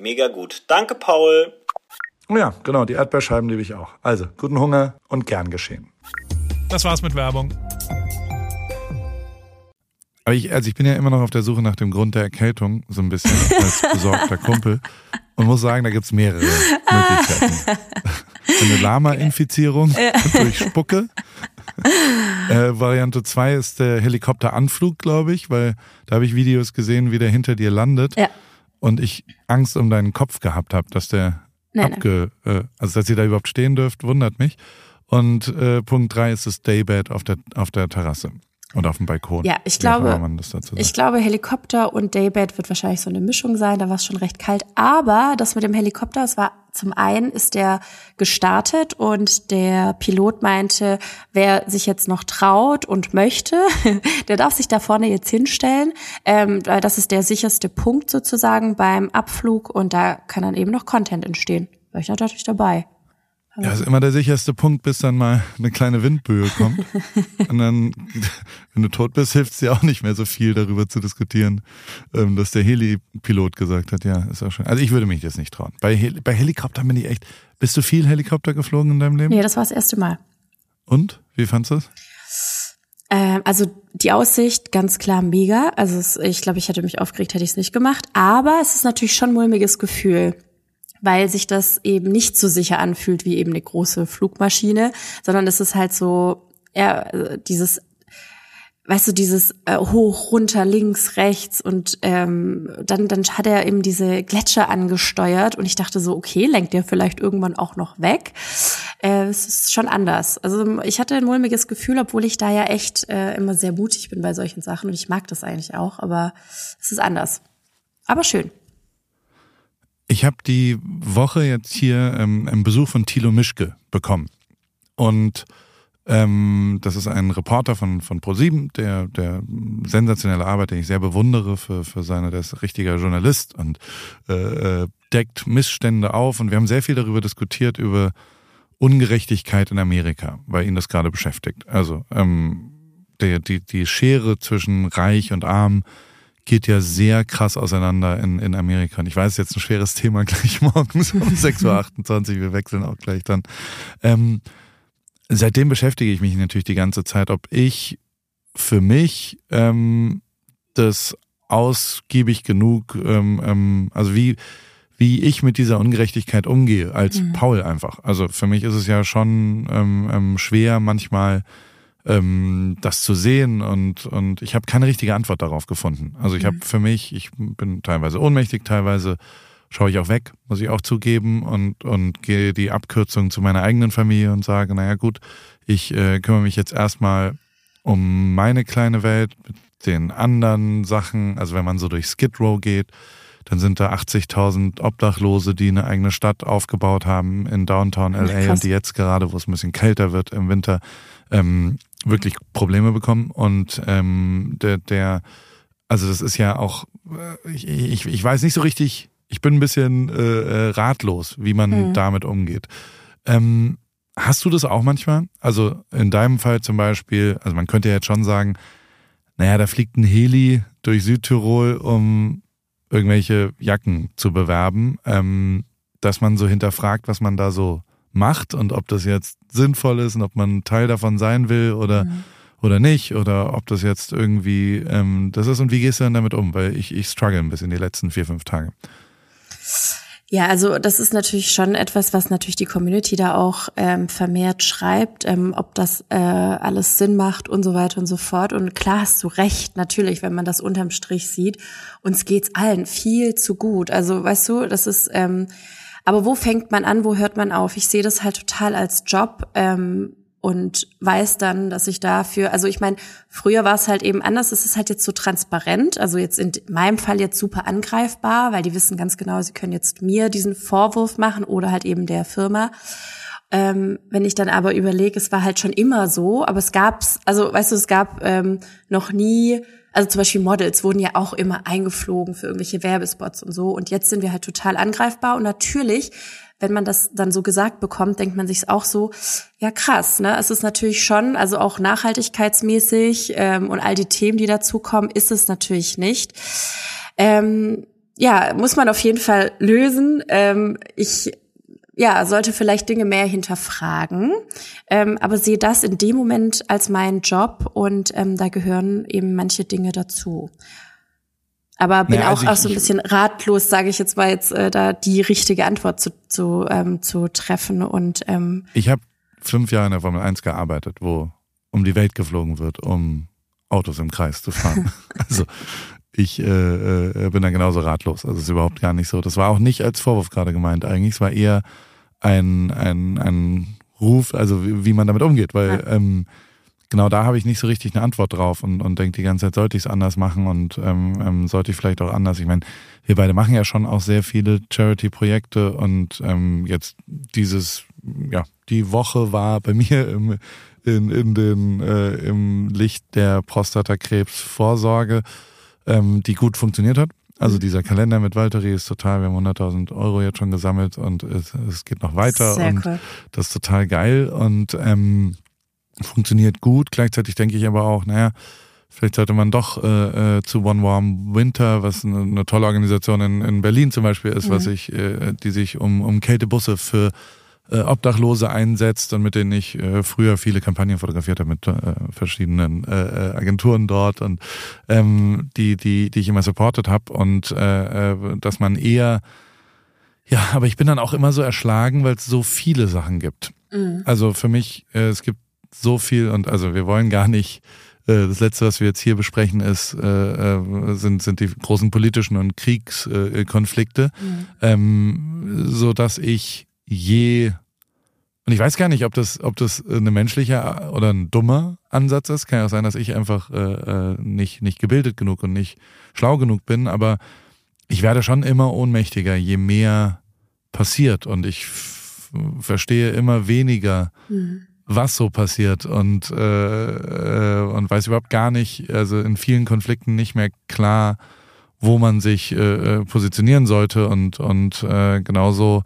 Mega gut. Danke, Paul. Oh ja, genau, die Erdbeerscheiben liebe ich auch. Also, guten Hunger und gern geschehen. Das war's mit Werbung. Aber ich, also ich bin ja immer noch auf der Suche nach dem Grund der Erkältung, so ein bisschen <laughs> als besorgter Kumpel. Und muss sagen, da gibt's mehrere Möglichkeiten. <laughs> Eine Lama-Infizierung <laughs> durch Spucke. Äh, Variante 2 ist der Helikopteranflug, glaube ich, weil da habe ich Videos gesehen, wie der hinter dir landet. Ja und ich Angst um deinen Kopf gehabt habe, dass der nein, abge, nein. Äh, also dass ihr da überhaupt stehen dürft, wundert mich. Und äh, Punkt drei ist das Daybed auf der auf der Terrasse. Und auf dem Balkon. Ja, ich glaube, ich glaube, Helikopter und Daybed wird wahrscheinlich so eine Mischung sein. Da war es schon recht kalt. Aber das mit dem Helikopter, es war zum einen ist der gestartet und der Pilot meinte, wer sich jetzt noch traut und möchte, <laughs> der darf sich da vorne jetzt hinstellen, ähm, das ist der sicherste Punkt sozusagen beim Abflug und da kann dann eben noch Content entstehen. War ich natürlich dabei. Ja, ist immer der sicherste Punkt, bis dann mal eine kleine Windböe kommt. <laughs> Und dann, wenn du tot bist, hilft es dir auch nicht mehr so viel darüber zu diskutieren, ähm, dass der Heli-Pilot gesagt hat, ja, ist auch schön. Also ich würde mich das nicht trauen. Bei, Heli bei Helikoptern bin ich echt. Bist du viel Helikopter geflogen in deinem Leben? Nee, das war das erste Mal. Und? Wie fandest du das? Ähm, also die Aussicht ganz klar mega. Also es, ich glaube, ich hätte mich aufgeregt, hätte ich es nicht gemacht. Aber es ist natürlich schon ein mulmiges Gefühl, weil sich das eben nicht so sicher anfühlt wie eben eine große Flugmaschine, sondern es ist halt so ja, dieses weißt du, dieses äh, hoch, runter, links, rechts und ähm, dann, dann hat er eben diese Gletscher angesteuert und ich dachte so, okay, lenkt der vielleicht irgendwann auch noch weg. Äh, es ist schon anders. Also ich hatte ein mulmiges Gefühl, obwohl ich da ja echt äh, immer sehr mutig bin bei solchen Sachen und ich mag das eigentlich auch, aber es ist anders. Aber schön. Ich habe die Woche jetzt hier ähm, einen Besuch von Thilo Mischke bekommen und ähm, das ist ein Reporter von, von ProSieben, der, der sensationelle Arbeit, den ich sehr bewundere für, für seine, der ist richtiger Journalist und äh, äh, deckt Missstände auf. Und wir haben sehr viel darüber diskutiert, über Ungerechtigkeit in Amerika, weil ihn das gerade beschäftigt. Also ähm, der, die, die Schere zwischen Reich und Arm geht ja sehr krass auseinander in, in Amerika. Und ich weiß, jetzt ein schweres Thema <laughs> gleich morgens um <laughs> 6.28 Uhr. Wir wechseln auch gleich dann. Ähm, seitdem beschäftige ich mich natürlich die ganze Zeit, ob ich für mich ähm, das ausgiebig genug, ähm, ähm, also wie wie ich mit dieser Ungerechtigkeit umgehe als mhm. Paul einfach. Also für mich ist es ja schon ähm, ähm, schwer manchmal ähm, das zu sehen und und ich habe keine richtige Antwort darauf gefunden. Also ich mhm. habe für mich, ich bin teilweise ohnmächtig, teilweise schaue ich auch weg, muss ich auch zugeben und, und gehe die Abkürzung zu meiner eigenen Familie und sage, naja gut, ich äh, kümmere mich jetzt erstmal um meine kleine Welt mit den anderen Sachen. Also wenn man so durch Skid Row geht, dann sind da 80.000 Obdachlose, die eine eigene Stadt aufgebaut haben in Downtown LA ja, und die jetzt gerade, wo es ein bisschen kälter wird im Winter, ähm, wirklich Probleme bekommen. Und ähm, der, der, also das ist ja auch, äh, ich, ich, ich weiß nicht so richtig, ich bin ein bisschen äh, äh, ratlos, wie man mhm. damit umgeht. Ähm, hast du das auch manchmal? Also in deinem Fall zum Beispiel, also man könnte ja jetzt schon sagen, naja, da fliegt ein Heli durch Südtirol, um irgendwelche Jacken zu bewerben, ähm, dass man so hinterfragt, was man da so macht und ob das jetzt sinnvoll ist und ob man Teil davon sein will oder mhm oder nicht oder ob das jetzt irgendwie ähm, das ist und wie gehst du dann damit um? Weil ich, ich struggle ein bisschen die letzten vier, fünf Tage. Ja, also das ist natürlich schon etwas, was natürlich die Community da auch ähm, vermehrt schreibt, ähm, ob das äh, alles Sinn macht und so weiter und so fort. Und klar hast du recht, natürlich, wenn man das unterm Strich sieht. Uns geht's allen viel zu gut. Also weißt du, das ist. Ähm, aber wo fängt man an, wo hört man auf? Ich sehe das halt total als Job. Ähm, und weiß dann, dass ich dafür, also ich meine, früher war es halt eben anders, es ist halt jetzt so transparent, also jetzt in meinem Fall jetzt super angreifbar, weil die wissen ganz genau, sie können jetzt mir diesen Vorwurf machen oder halt eben der Firma. Ähm, wenn ich dann aber überlege, es war halt schon immer so, aber es gab's, also weißt du, es gab ähm, noch nie, also zum Beispiel Models wurden ja auch immer eingeflogen für irgendwelche Werbespots und so und jetzt sind wir halt total angreifbar und natürlich wenn man das dann so gesagt bekommt, denkt man sich auch so, ja krass, ne? Es ist natürlich schon, also auch nachhaltigkeitsmäßig ähm, und all die Themen, die dazukommen, ist es natürlich nicht. Ähm, ja, muss man auf jeden Fall lösen. Ähm, ich ja, sollte vielleicht Dinge mehr hinterfragen, ähm, aber sehe das in dem Moment als meinen Job und ähm, da gehören eben manche Dinge dazu. Aber bin naja, also auch, auch so ein bisschen ratlos, sage ich jetzt mal, jetzt äh, da die richtige Antwort zu, zu, ähm, zu treffen. Und ähm, ich habe fünf Jahre in der Formel 1 gearbeitet, wo um die Welt geflogen wird, um Autos im Kreis zu fahren. <laughs> also ich äh, äh, bin da genauso ratlos. Also es ist überhaupt gar nicht so. Das war auch nicht als Vorwurf gerade gemeint. Eigentlich es war eher ein, ein, ein Ruf, also wie, wie man damit umgeht, weil ja. ähm, genau da habe ich nicht so richtig eine Antwort drauf und, und denke die ganze Zeit, sollte ich es anders machen und ähm, ähm, sollte ich vielleicht auch anders. Ich meine, wir beide machen ja schon auch sehr viele Charity-Projekte und ähm, jetzt dieses, ja, die Woche war bei <laughs> mir im, in, in den, äh, im Licht der Prostatakrebsvorsorge, ähm, die gut funktioniert hat. Also dieser Kalender mit Valtteri ist total, wir haben 100.000 Euro jetzt schon gesammelt und es, es geht noch weiter Sehr und cool. das ist total geil und ähm, funktioniert gut. Gleichzeitig denke ich aber auch, naja, vielleicht sollte man doch äh, äh, zu One Warm Winter, was eine, eine tolle Organisation in, in Berlin zum Beispiel ist, was ich, äh, die sich um, um Kältebusse für äh, Obdachlose einsetzt und mit denen ich äh, früher viele Kampagnen fotografiert habe mit äh, verschiedenen äh, äh, Agenturen dort und ähm, die, die, die ich immer supportet habe und äh, äh, dass man eher ja, aber ich bin dann auch immer so erschlagen, weil es so viele Sachen gibt. Also für mich, äh, es gibt so viel und also wir wollen gar nicht äh, das letzte, was wir jetzt hier besprechen, ist, äh, sind, sind die großen politischen und Kriegskonflikte, äh, Konflikte, ähm, so dass ich je und ich weiß gar nicht, ob das, ob das eine menschliche oder ein dummer Ansatz ist. Kann ja auch sein, dass ich einfach äh, äh, nicht, nicht gebildet genug und nicht schlau genug bin, aber ich werde schon immer ohnmächtiger, je mehr passiert. Und ich verstehe immer weniger, was so passiert und, äh, äh, und weiß überhaupt gar nicht, also in vielen Konflikten nicht mehr klar, wo man sich äh, äh, positionieren sollte. Und, und äh, genauso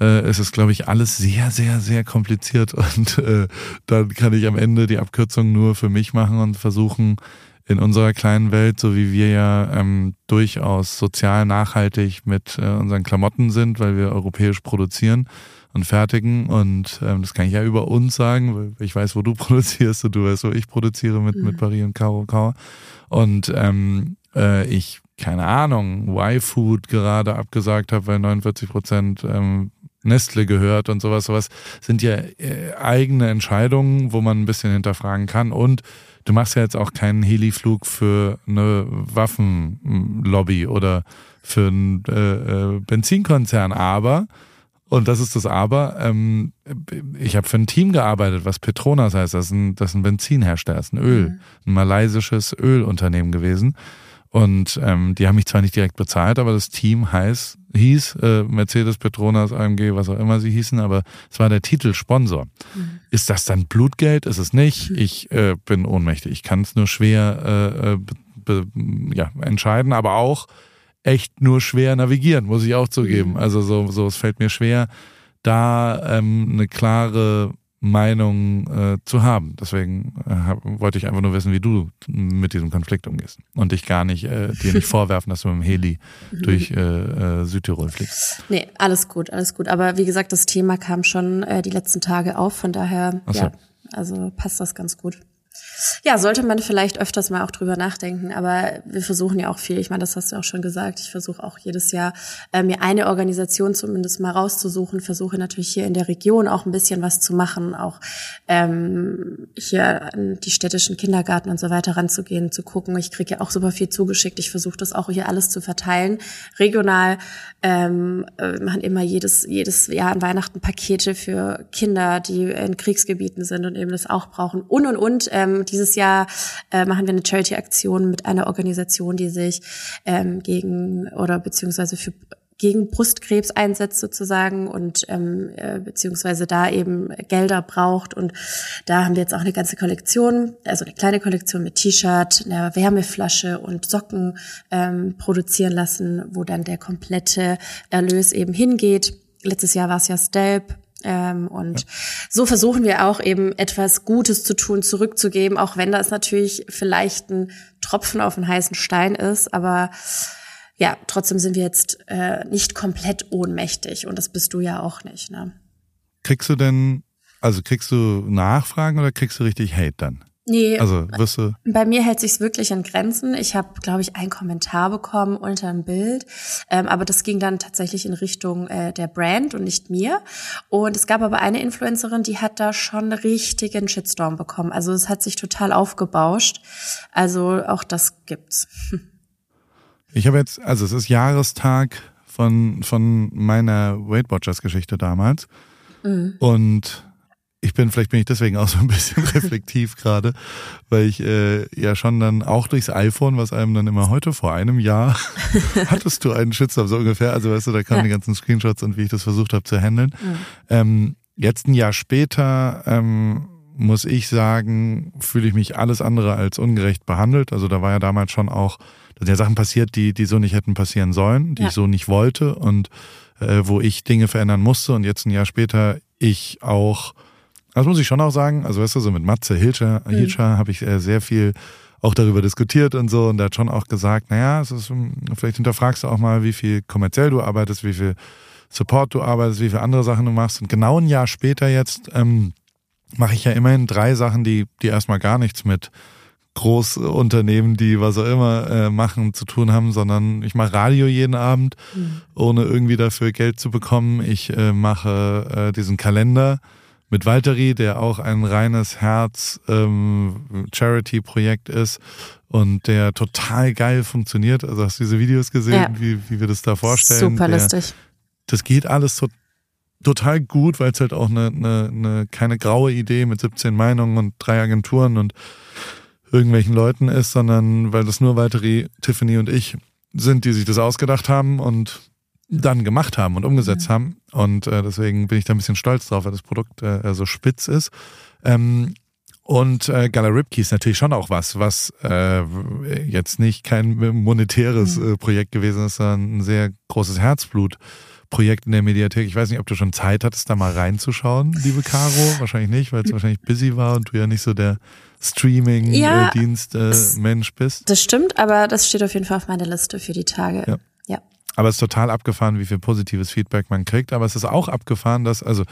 äh, ist es, glaube ich, alles sehr, sehr, sehr kompliziert. <laughs> Und äh, dann kann ich am Ende die Abkürzung nur für mich machen und versuchen, in unserer kleinen Welt, so wie wir ja ähm, durchaus sozial nachhaltig mit äh, unseren Klamotten sind, weil wir europäisch produzieren und fertigen. Und ähm, das kann ich ja über uns sagen, weil ich weiß, wo du <laughs> produzierst und du weißt, wo ich produziere mit, mit Paris und Caro Caro und ähm, äh, ich, keine Ahnung, Y-Food gerade abgesagt habe, weil 49 Prozent ähm, Nestle gehört und sowas, sowas sind ja äh, eigene Entscheidungen, wo man ein bisschen hinterfragen kann und du machst ja jetzt auch keinen Heliflug für eine Waffenlobby oder für einen äh, äh, Benzinkonzern, aber und das ist das Aber. Ähm, ich habe für ein Team gearbeitet, was Petronas heißt. Das ist ein, das ist ein Benzinhersteller, das ist ein Öl, ein malaysisches Ölunternehmen gewesen. Und ähm, die haben mich zwar nicht direkt bezahlt, aber das Team heißt, hieß äh, Mercedes, Petronas, AMG, was auch immer sie hießen, aber es war der Titelsponsor. Ist das dann Blutgeld? Ist es nicht? Ich äh, bin ohnmächtig. Ich kann es nur schwer äh, äh, be, be, ja, entscheiden, aber auch echt nur schwer navigieren, muss ich auch zugeben. Also so, so es fällt mir schwer, da ähm, eine klare Meinung äh, zu haben. Deswegen äh, hab, wollte ich einfach nur wissen, wie du mit diesem Konflikt umgehst und dich gar nicht äh, dir nicht <laughs> vorwerfen, dass du mit dem Heli durch äh, äh, Südtirol fliegst. Nee, alles gut, alles gut. Aber wie gesagt, das Thema kam schon äh, die letzten Tage auf, von daher, so. ja, also passt das ganz gut. Ja, sollte man vielleicht öfters mal auch drüber nachdenken, aber wir versuchen ja auch viel. Ich meine, das hast du auch schon gesagt. Ich versuche auch jedes Jahr, äh, mir eine Organisation zumindest mal rauszusuchen, versuche natürlich hier in der Region auch ein bisschen was zu machen, auch ähm, hier an die städtischen Kindergarten und so weiter ranzugehen, zu gucken. Ich kriege ja auch super viel zugeschickt. Ich versuche das auch hier alles zu verteilen, regional. Ähm, äh, machen immer jedes, jedes Jahr an Weihnachten Pakete für Kinder, die in Kriegsgebieten sind und eben das auch brauchen. Und, und, und. Ähm, dieses Jahr äh, machen wir eine Charity-Aktion mit einer Organisation, die sich ähm, gegen oder beziehungsweise für gegen Brustkrebs einsetzt sozusagen und ähm, äh, beziehungsweise da eben Gelder braucht und da haben wir jetzt auch eine ganze Kollektion, also eine kleine Kollektion mit T-Shirt, einer Wärmeflasche und Socken ähm, produzieren lassen, wo dann der komplette Erlös eben hingeht. Letztes Jahr war es ja Stelp, ähm, und so versuchen wir auch eben etwas Gutes zu tun, zurückzugeben, auch wenn das natürlich vielleicht ein Tropfen auf einen heißen Stein ist, aber ja, trotzdem sind wir jetzt äh, nicht komplett ohnmächtig und das bist du ja auch nicht. Ne? Kriegst du denn, also kriegst du Nachfragen oder kriegst du richtig Hate dann? Nee, Also wirst du, Bei mir hält sich's wirklich in Grenzen. Ich habe, glaube ich, einen Kommentar bekommen unter einem Bild, ähm, aber das ging dann tatsächlich in Richtung äh, der Brand und nicht mir. Und es gab aber eine Influencerin, die hat da schon einen richtigen Shitstorm bekommen. Also es hat sich total aufgebauscht. Also auch das gibt's. ich habe jetzt, also es ist Jahrestag von, von meiner Weight Watchers Geschichte damals. Und ich bin, vielleicht bin ich deswegen auch so ein bisschen <laughs> reflektiv gerade, weil ich äh, ja schon dann auch durchs iPhone, was einem dann immer heute vor einem Jahr, <laughs> hattest du einen Shitstorm so ungefähr, also weißt du, da kamen Ja. die ganzen Screenshots und wie ich das versucht habe zu handeln. Ähm, jetzt ein Jahr später ähm, muss ich sagen, fühle ich mich alles andere als ungerecht behandelt. Also da war ja damals schon auch, da sind ja Sachen passiert, die, die so nicht hätten passieren sollen, die Ja. ich so nicht wollte und äh, wo ich Dinge verändern musste und jetzt ein Jahr später ich auch, das muss ich schon auch sagen, also weißt du, so mit Matze Hilscher, Hilscher habe ich äh, sehr viel auch darüber diskutiert und so. Und der hat schon auch gesagt, naja, es ist, ähm, vielleicht hinterfragst du auch mal, wie viel kommerziell du arbeitest, wie viel Support du arbeitest, wie viele andere Sachen du machst. Und genau ein Jahr später jetzt ähm, mache ich ja immerhin drei Sachen, die, die erstmal gar nichts mit Großunternehmen, die was auch immer äh, machen, zu tun haben, sondern ich mache Radio jeden Abend, ohne irgendwie dafür Geld zu bekommen. Ich äh, mache äh, diesen Kalender mit Valtteri, der auch ein reines Herz ähm, Charity-Projekt ist und der total geil funktioniert. Also hast du diese Videos gesehen, Ja. wie, wie wir das da vorstellen? Super der, lustig. das geht alles so, total gut, weil es halt auch eine, eine, eine keine graue Idee mit 17 Meinungen und drei Agenturen und irgendwelchen Leuten ist, sondern weil das nur weitere Tiffany und ich sind, die sich das ausgedacht haben und dann gemacht haben und umgesetzt haben. Und äh, deswegen bin ich da ein bisschen stolz drauf, weil das Produkt äh, so spitz ist. Ähm, und äh, Gala Ripkey ist natürlich schon auch was, was äh, jetzt nicht kein monetäres äh, Projekt gewesen ist, sondern ein sehr großes Herzblut-Projekt in der Mediathek. Ich weiß nicht, ob du schon Zeit hattest, da mal reinzuschauen, liebe Caro. <laughs> Wahrscheinlich nicht, weil es wahrscheinlich busy war und du ja nicht so der Ja, Streaming-Dienst-Mensch bist. Das stimmt, aber das steht auf jeden Fall auf meiner Liste für die Tage. Ja. Aber es ist total abgefahren, wie viel positives Feedback man kriegt. Aber es ist auch abgefahren, dass, also,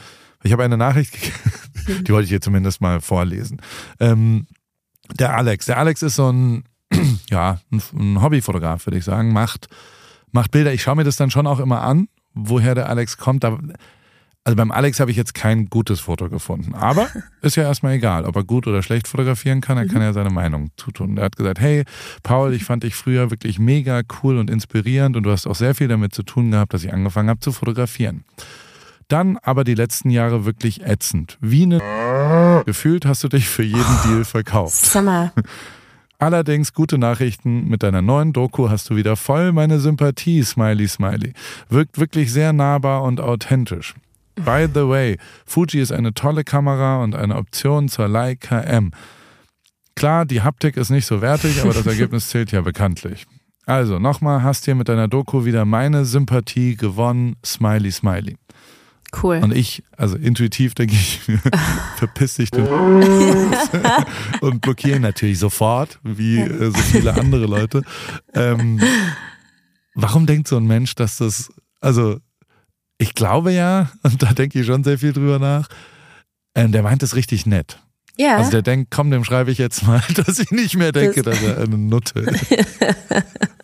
ich habe eine Nachricht, <laughs> die wollte ich hier zumindest mal vorlesen. Ähm, der Alex, der Alex ist so ein, <clears throat> ja, ein Hobbyfotograf, würde ich sagen, macht, macht Bilder. Ich schaue mir das dann schon auch immer an, woher der Alex kommt. Da, also beim Alex habe ich jetzt kein gutes Foto gefunden. Aber <laughs> ist ja erstmal egal, ob er gut oder schlecht fotografieren kann. Er kann ja seine Meinung zutun. Er hat gesagt, hey, Paul, ich fand dich früher wirklich mega cool und inspirierend und du hast auch sehr viel damit zu tun gehabt, dass ich angefangen habe zu fotografieren. Dann aber die letzten Jahre wirklich ätzend. Wie eine gefühlt hast du dich für jeden <laughs> Deal verkauft. Mal, <laughs> Allerdings gute Nachrichten. Mit deiner neuen Doku hast du wieder voll meine Sympathie, Smiley Smiley. Wirkt wirklich sehr nahbar und authentisch. By the way, Fuji ist eine tolle Kamera und eine Option zur Leica M. Klar, die Haptik ist nicht so wertig, aber das <laughs> Ergebnis zählt ja bekanntlich. Also, nochmal, hast hier mit deiner Doku wieder meine Sympathie gewonnen, Smiley Smiley. cool. Und ich, also intuitiv denke ich, <laughs> verpiss dich du. <laughs> und blockiere natürlich sofort, wie äh, so viele andere Leute. Ähm, warum denkt so ein Mensch, dass das, also ich glaube ja, und <laughs> da denke ich schon sehr viel drüber nach, ähm, der meint es richtig nett. ja. Also der denkt, komm, dem schreibe ich jetzt mal, <laughs> dass ich nicht mehr denke, dass er eine Nutte ist. <laughs>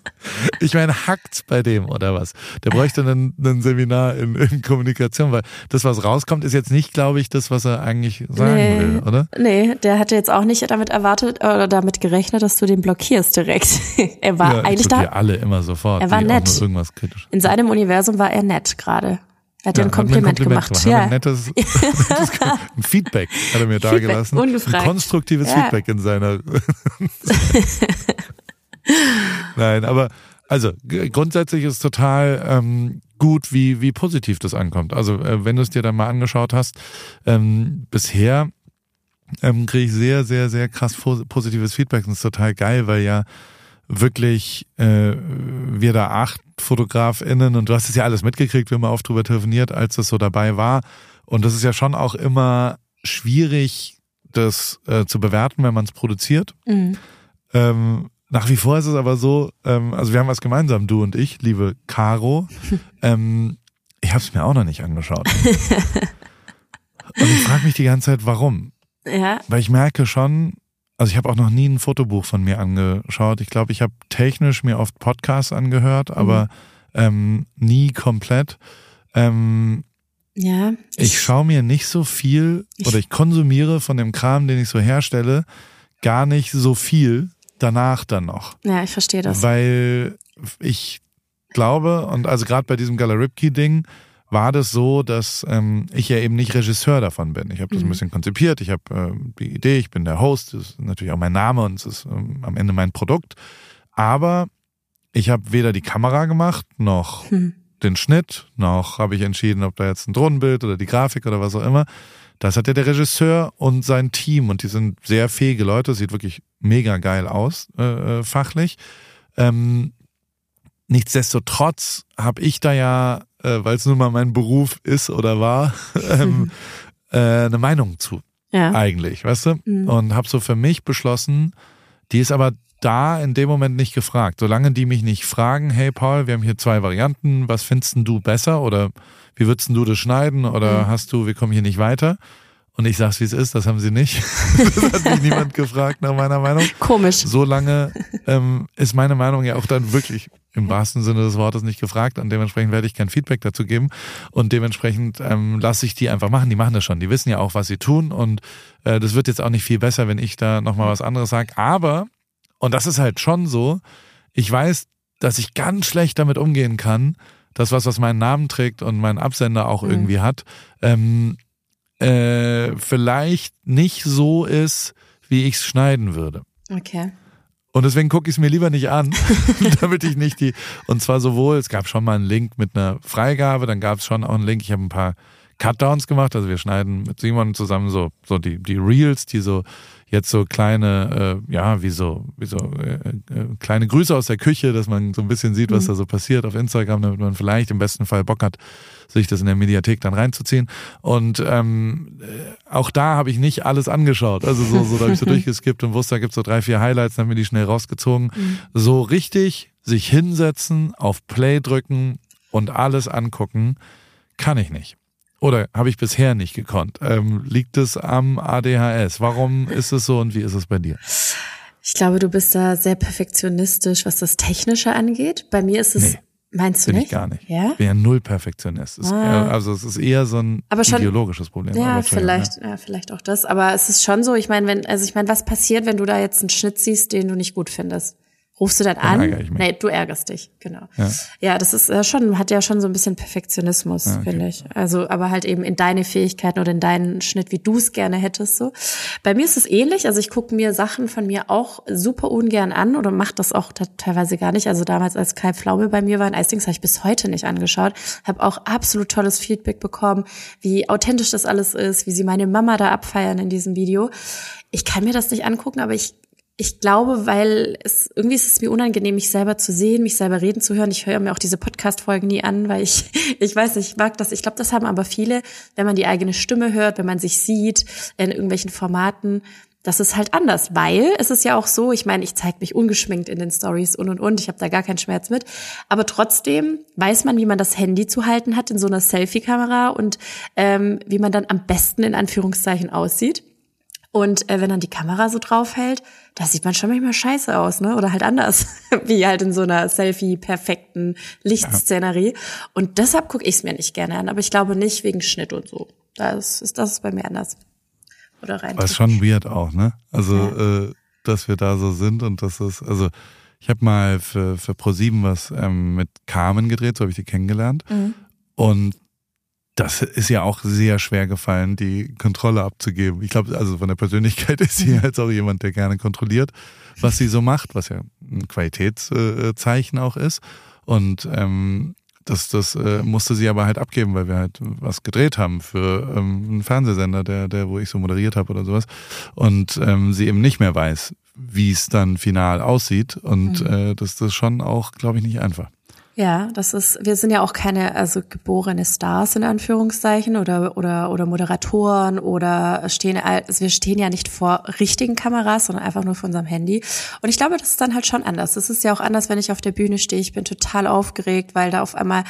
<laughs> Ich meine, hackt's bei dem oder was? Der bräuchte ein, Seminar in, in Kommunikation, weil das, was rauskommt, ist jetzt nicht, glaube ich, das, was er eigentlich sagen Nee. will, oder? Nee, der hatte jetzt auch nicht damit erwartet oder damit gerechnet, dass du den blockierst direkt. <laughs> er war ja, ich eigentlich da. alle immer sofort. Er war nett. Irgendwas kritisch. In seinem Universum war er nett gerade. Er hat dir Ja, ein hat mir Kompliment, gemacht. Hat mir Ja. ein nettes, <laughs> ein Feedback hat er mir Feedback, dagelassen. ungefragt. Ein konstruktives Ja. Feedback in seiner. <laughs> Nein, aber also grundsätzlich ist total ähm, gut, wie, wie positiv das ankommt. Also äh, wenn du es dir dann mal angeschaut hast, ähm, bisher ähm, kriege ich sehr, sehr, sehr krass pos- positives Feedback. Und das ist total geil, weil ja wirklich äh, wir da acht FotografInnen und du hast es ja alles mitgekriegt, wir haben oft drüber telefoniert, als das so dabei war. Und das ist ja schon auch immer schwierig, das äh, zu bewerten, wenn man es produziert. Mhm. Ähm, nach wie vor ist es aber so, ähm, also wir haben was gemeinsam, du und ich, liebe Caro. <laughs> ähm, ich habe es mir auch noch nicht angeschaut. <laughs> und ich frage mich die ganze Zeit, warum? Ja. Weil ich merke schon, also ich habe auch noch nie ein Fotobuch von mir angeschaut. Ich glaube, ich habe technisch mir oft Podcasts angehört, aber ähm, nie komplett. Ähm, Ja. ich schaue mir nicht so viel oder ich konsumiere von dem Kram, den ich so herstelle, gar nicht so viel danach dann noch. Ja, ich verstehe das. Weil ich glaube, und also gerade bei diesem Galaripki-Ding war das so, dass ähm, ich ja eben nicht Regisseur davon bin. Ich habe das ein bisschen konzipiert, ich habe äh, die Idee, ich bin der Host, das ist natürlich auch mein Name und es ist ähm, am Ende mein Produkt. Aber ich habe weder die Kamera gemacht, noch Hm. den Schnitt, noch habe ich entschieden, ob da jetzt ein Drohnenbild oder die Grafik oder was auch immer Das hat ja der Regisseur und sein Team und die sind sehr fähige Leute, sieht wirklich mega geil aus, äh, äh fachlich. Ähm, nichtsdestotrotz habe ich da ja, äh, weil es nun mal mein Beruf ist oder war, <laughs> ähm, äh, eine Meinung zu. Ja. Eigentlich, weißt du? Mhm. Und habe so für mich beschlossen, die ist aber da in dem Moment nicht gefragt. Solange die mich nicht fragen, hey Paul, wir haben hier zwei Varianten, was findest du besser oder wie würdest du das schneiden oder mhm. hast du, wir kommen hier nicht weiter. Und ich sag's, wie es ist, das haben sie nicht. <laughs> das hat mich niemand gefragt nach meiner Meinung. Komisch. Solange ähm, ist meine Meinung ja auch dann wirklich im wahrsten Sinne des Wortes nicht gefragt und dementsprechend werde ich kein Feedback dazu geben und dementsprechend ähm, lasse ich die einfach machen. Die machen das schon, die wissen ja auch, was sie tun und äh, das wird jetzt auch nicht viel besser, wenn ich da nochmal was anderes sage. Aber und das ist halt schon so. Ich weiß, dass ich ganz schlecht damit umgehen kann, dass was, was meinen Namen trägt und meinen Absender auch mhm. irgendwie hat, ähm, äh, vielleicht nicht so ist, wie ich es schneiden würde. Okay. Und deswegen gucke ich es mir lieber nicht an, <laughs> <laughs> damit ich nicht die. Und zwar sowohl, es gab schon mal einen Link mit einer Freigabe, dann gab es schon auch einen Link, ich habe ein paar Cutdowns gemacht, also wir schneiden mit Simon zusammen so, so die, die Reels, die so jetzt so kleine, äh, ja, wie so, wie so äh, äh, kleine Grüße aus der Küche, dass man so ein bisschen sieht, was mhm. da so passiert auf Instagram, damit man vielleicht im besten Fall Bock hat, sich das in der Mediathek dann reinzuziehen. Und ähm, äh, auch da habe ich nicht alles angeschaut. Also so, so da habe ich so <laughs> durchgeskippt und wusste, da gibt's so drei, vier Highlights, dann haben wir die schnell rausgezogen. Mhm. So richtig sich hinsetzen, auf Play drücken und alles angucken, kann ich nicht. Oder habe ich bisher nicht gekonnt? Ähm, liegt es am ADHS? Warum ist es so und wie ist es bei dir? Ich glaube, du bist da sehr perfektionistisch, was das Technische angeht. Bei mir ist es. Nee. Meinst du Bin nicht? ich gar nicht. Ja? Ich bin ja null Perfektionist. Ah. Eher, also es ist eher so ein schon, ideologisches Problem. Ja, vielleicht, ja. ja. vielleicht auch das. Aber es ist schon so, ich meine, wenn, also ich meine, was passiert, wenn du da jetzt einen Schnitt siehst, den du nicht gut findest? Rufst du dann, an? Nee, du ärgerst dich, genau. Ja, ja das ist äh, schon, hat ja schon so ein bisschen Perfektionismus, ja, okay. finde ich. Also, aber halt eben in deine Fähigkeiten oder in deinen Schnitt, wie du es gerne hättest, so. Bei mir ist es ähnlich. Also ich gucke mir Sachen von mir auch super ungern an oder mache das auch teilweise gar nicht. Also damals, als Kai Pflaume bei mir war in Eistings, habe ich bis heute nicht angeschaut. Habe auch absolut tolles Feedback bekommen, wie authentisch das alles ist, wie sie meine Mama da abfeiern in diesem Video. Ich kann mir das nicht angucken, aber ich ich glaube, weil es irgendwie ist es mir unangenehm, mich selber zu sehen, mich selber reden zu hören. Ich höre mir auch diese Podcast-Folgen nie an, weil ich, <laughs> ich weiß nicht, ich mag das. Ich glaube, das haben aber viele, wenn man die eigene Stimme hört, wenn man sich sieht in irgendwelchen Formaten. Das ist halt anders, weil es ist ja auch so, ich meine, ich zeige mich ungeschminkt in den Stories und und und, ich habe da gar keinen Schmerz mit, aber trotzdem weiß man, wie man das Handy zu halten hat in so einer Selfie-Kamera und ähm, wie man dann am besten in Anführungszeichen aussieht. Und äh, wenn dann die Kamera so draufhält, da sieht man schon manchmal scheiße aus, ne? Oder halt anders, <laughs> wie halt in so einer Selfie-perfekten Lichtszenerie. Ja. Und deshalb gucke ich es mir nicht gerne an. Aber ich glaube nicht wegen Schnitt und so. Das ist, das ist bei mir anders. Oder rein. Das ist schon weird auch, ne? Also, ja. äh, dass wir da so sind und das ist, also ich habe mal für, für ProSieben was ähm, mit Carmen gedreht, so habe ich die kennengelernt. Mhm. Und das ist ja auch sehr schwer gefallen, die Kontrolle abzugeben. Ich glaube, also von der Persönlichkeit <laughs> ist sie jetzt auch jemand, der gerne kontrolliert, was sie so macht, was ja ein Qualitätszeichen auch ist. Und ähm, das, das äh, musste sie aber halt abgeben, weil wir halt was gedreht haben für ähm, einen Fernsehsender, der, der, wo ich so moderiert habe oder sowas. Und ähm, sie eben nicht mehr weiß, wie es dann final aussieht. Und mhm. äh, das, das ist schon auch, glaube ich, nicht einfach. Ja, das ist, wir sind ja auch keine, also geborene Stars in Anführungszeichen oder, oder, oder Moderatoren oder stehen, also wir stehen ja nicht vor richtigen Kameras, sondern einfach nur vor unserem Handy. Und ich glaube, das ist dann halt schon anders. Das ist ja auch anders, wenn ich auf der Bühne stehe. Ich bin total aufgeregt, weil da auf einmal,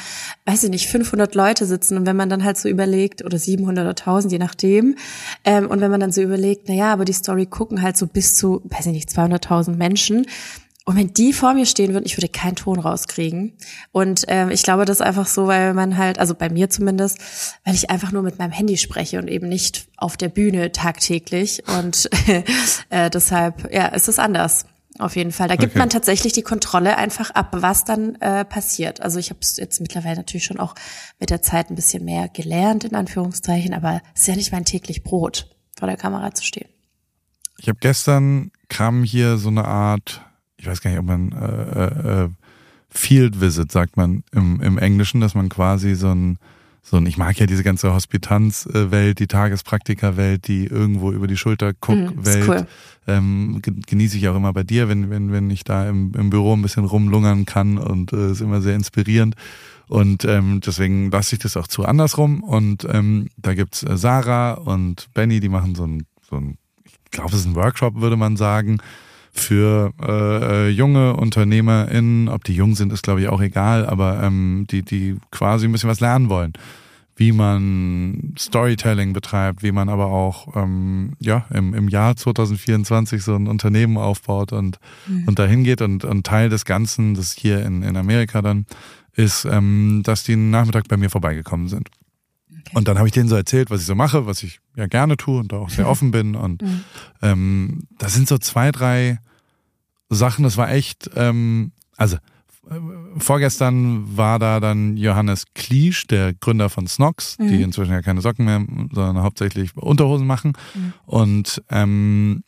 weiß ich nicht, 500 Leute sitzen und wenn man dann halt so überlegt, oder 700 oder 1000, je nachdem, ähm, und wenn man dann so überlegt, na ja, aber die Story gucken halt so bis zu, weiß ich nicht, 200.000 Menschen, und wenn die vor mir stehen würden, ich würde keinen Ton rauskriegen. Und ähm, ich glaube, das ist einfach so, weil man halt, also bei mir zumindest, weil ich einfach nur mit meinem Handy spreche und eben nicht auf der Bühne tagtäglich. Und <laughs> äh, deshalb, ja, ist es anders. Auf jeden Fall. Da gibt okay. man tatsächlich die Kontrolle einfach ab, was dann äh, passiert. Also ich habe es jetzt mittlerweile natürlich schon auch mit der Zeit ein bisschen mehr gelernt, in Anführungszeichen, aber es ist ja nicht mein täglich Brot, vor der Kamera zu stehen. Ich habe gestern kam hier so eine Art ich weiß gar nicht, ob man äh, äh, Field Visit sagt man im, im Englischen, dass man quasi so ein so, und ich mag ja diese ganze Hospitanzwelt, die Tagespraktikerwelt, die irgendwo über die Schulter guckt, Mhm, Welt. ist cool. Ähm, ge- genieße ich auch immer bei dir, wenn, wenn, wenn ich da im, im Büro ein bisschen rumlungern kann und äh, ist immer sehr inspirierend. Und ähm, deswegen lasse ich das auch zu andersrum. Und ähm, da gibt's äh, Sarah und Benny, die machen so ein, so ein ich glaube, es ist ein Workshop, würde man sagen, für äh, äh, junge UnternehmerInnen. Ob die jung sind, ist, glaube ich, auch egal, aber ähm, die, die quasi ein bisschen was lernen wollen. Wie man Storytelling betreibt, wie man aber auch ähm, ja im, im Jahr 2024 so ein Unternehmen aufbaut und, und dahin geht. Und, und Teil des Ganzen, das hier in, in Amerika dann, ist, ähm, dass die einen Nachmittag bei mir vorbeigekommen sind. Und dann habe ich denen so erzählt, was ich so mache, was ich ja gerne tue und da auch sehr <laughs> offen bin. Und ähm, da sind so zwei, drei Sachen, das war echt, ähm, also äh, vorgestern war da dann Johannes Kliesch, der Gründer von Snox, die inzwischen ja keine Socken mehr, sondern hauptsächlich Unterhosen machen. Und ähm,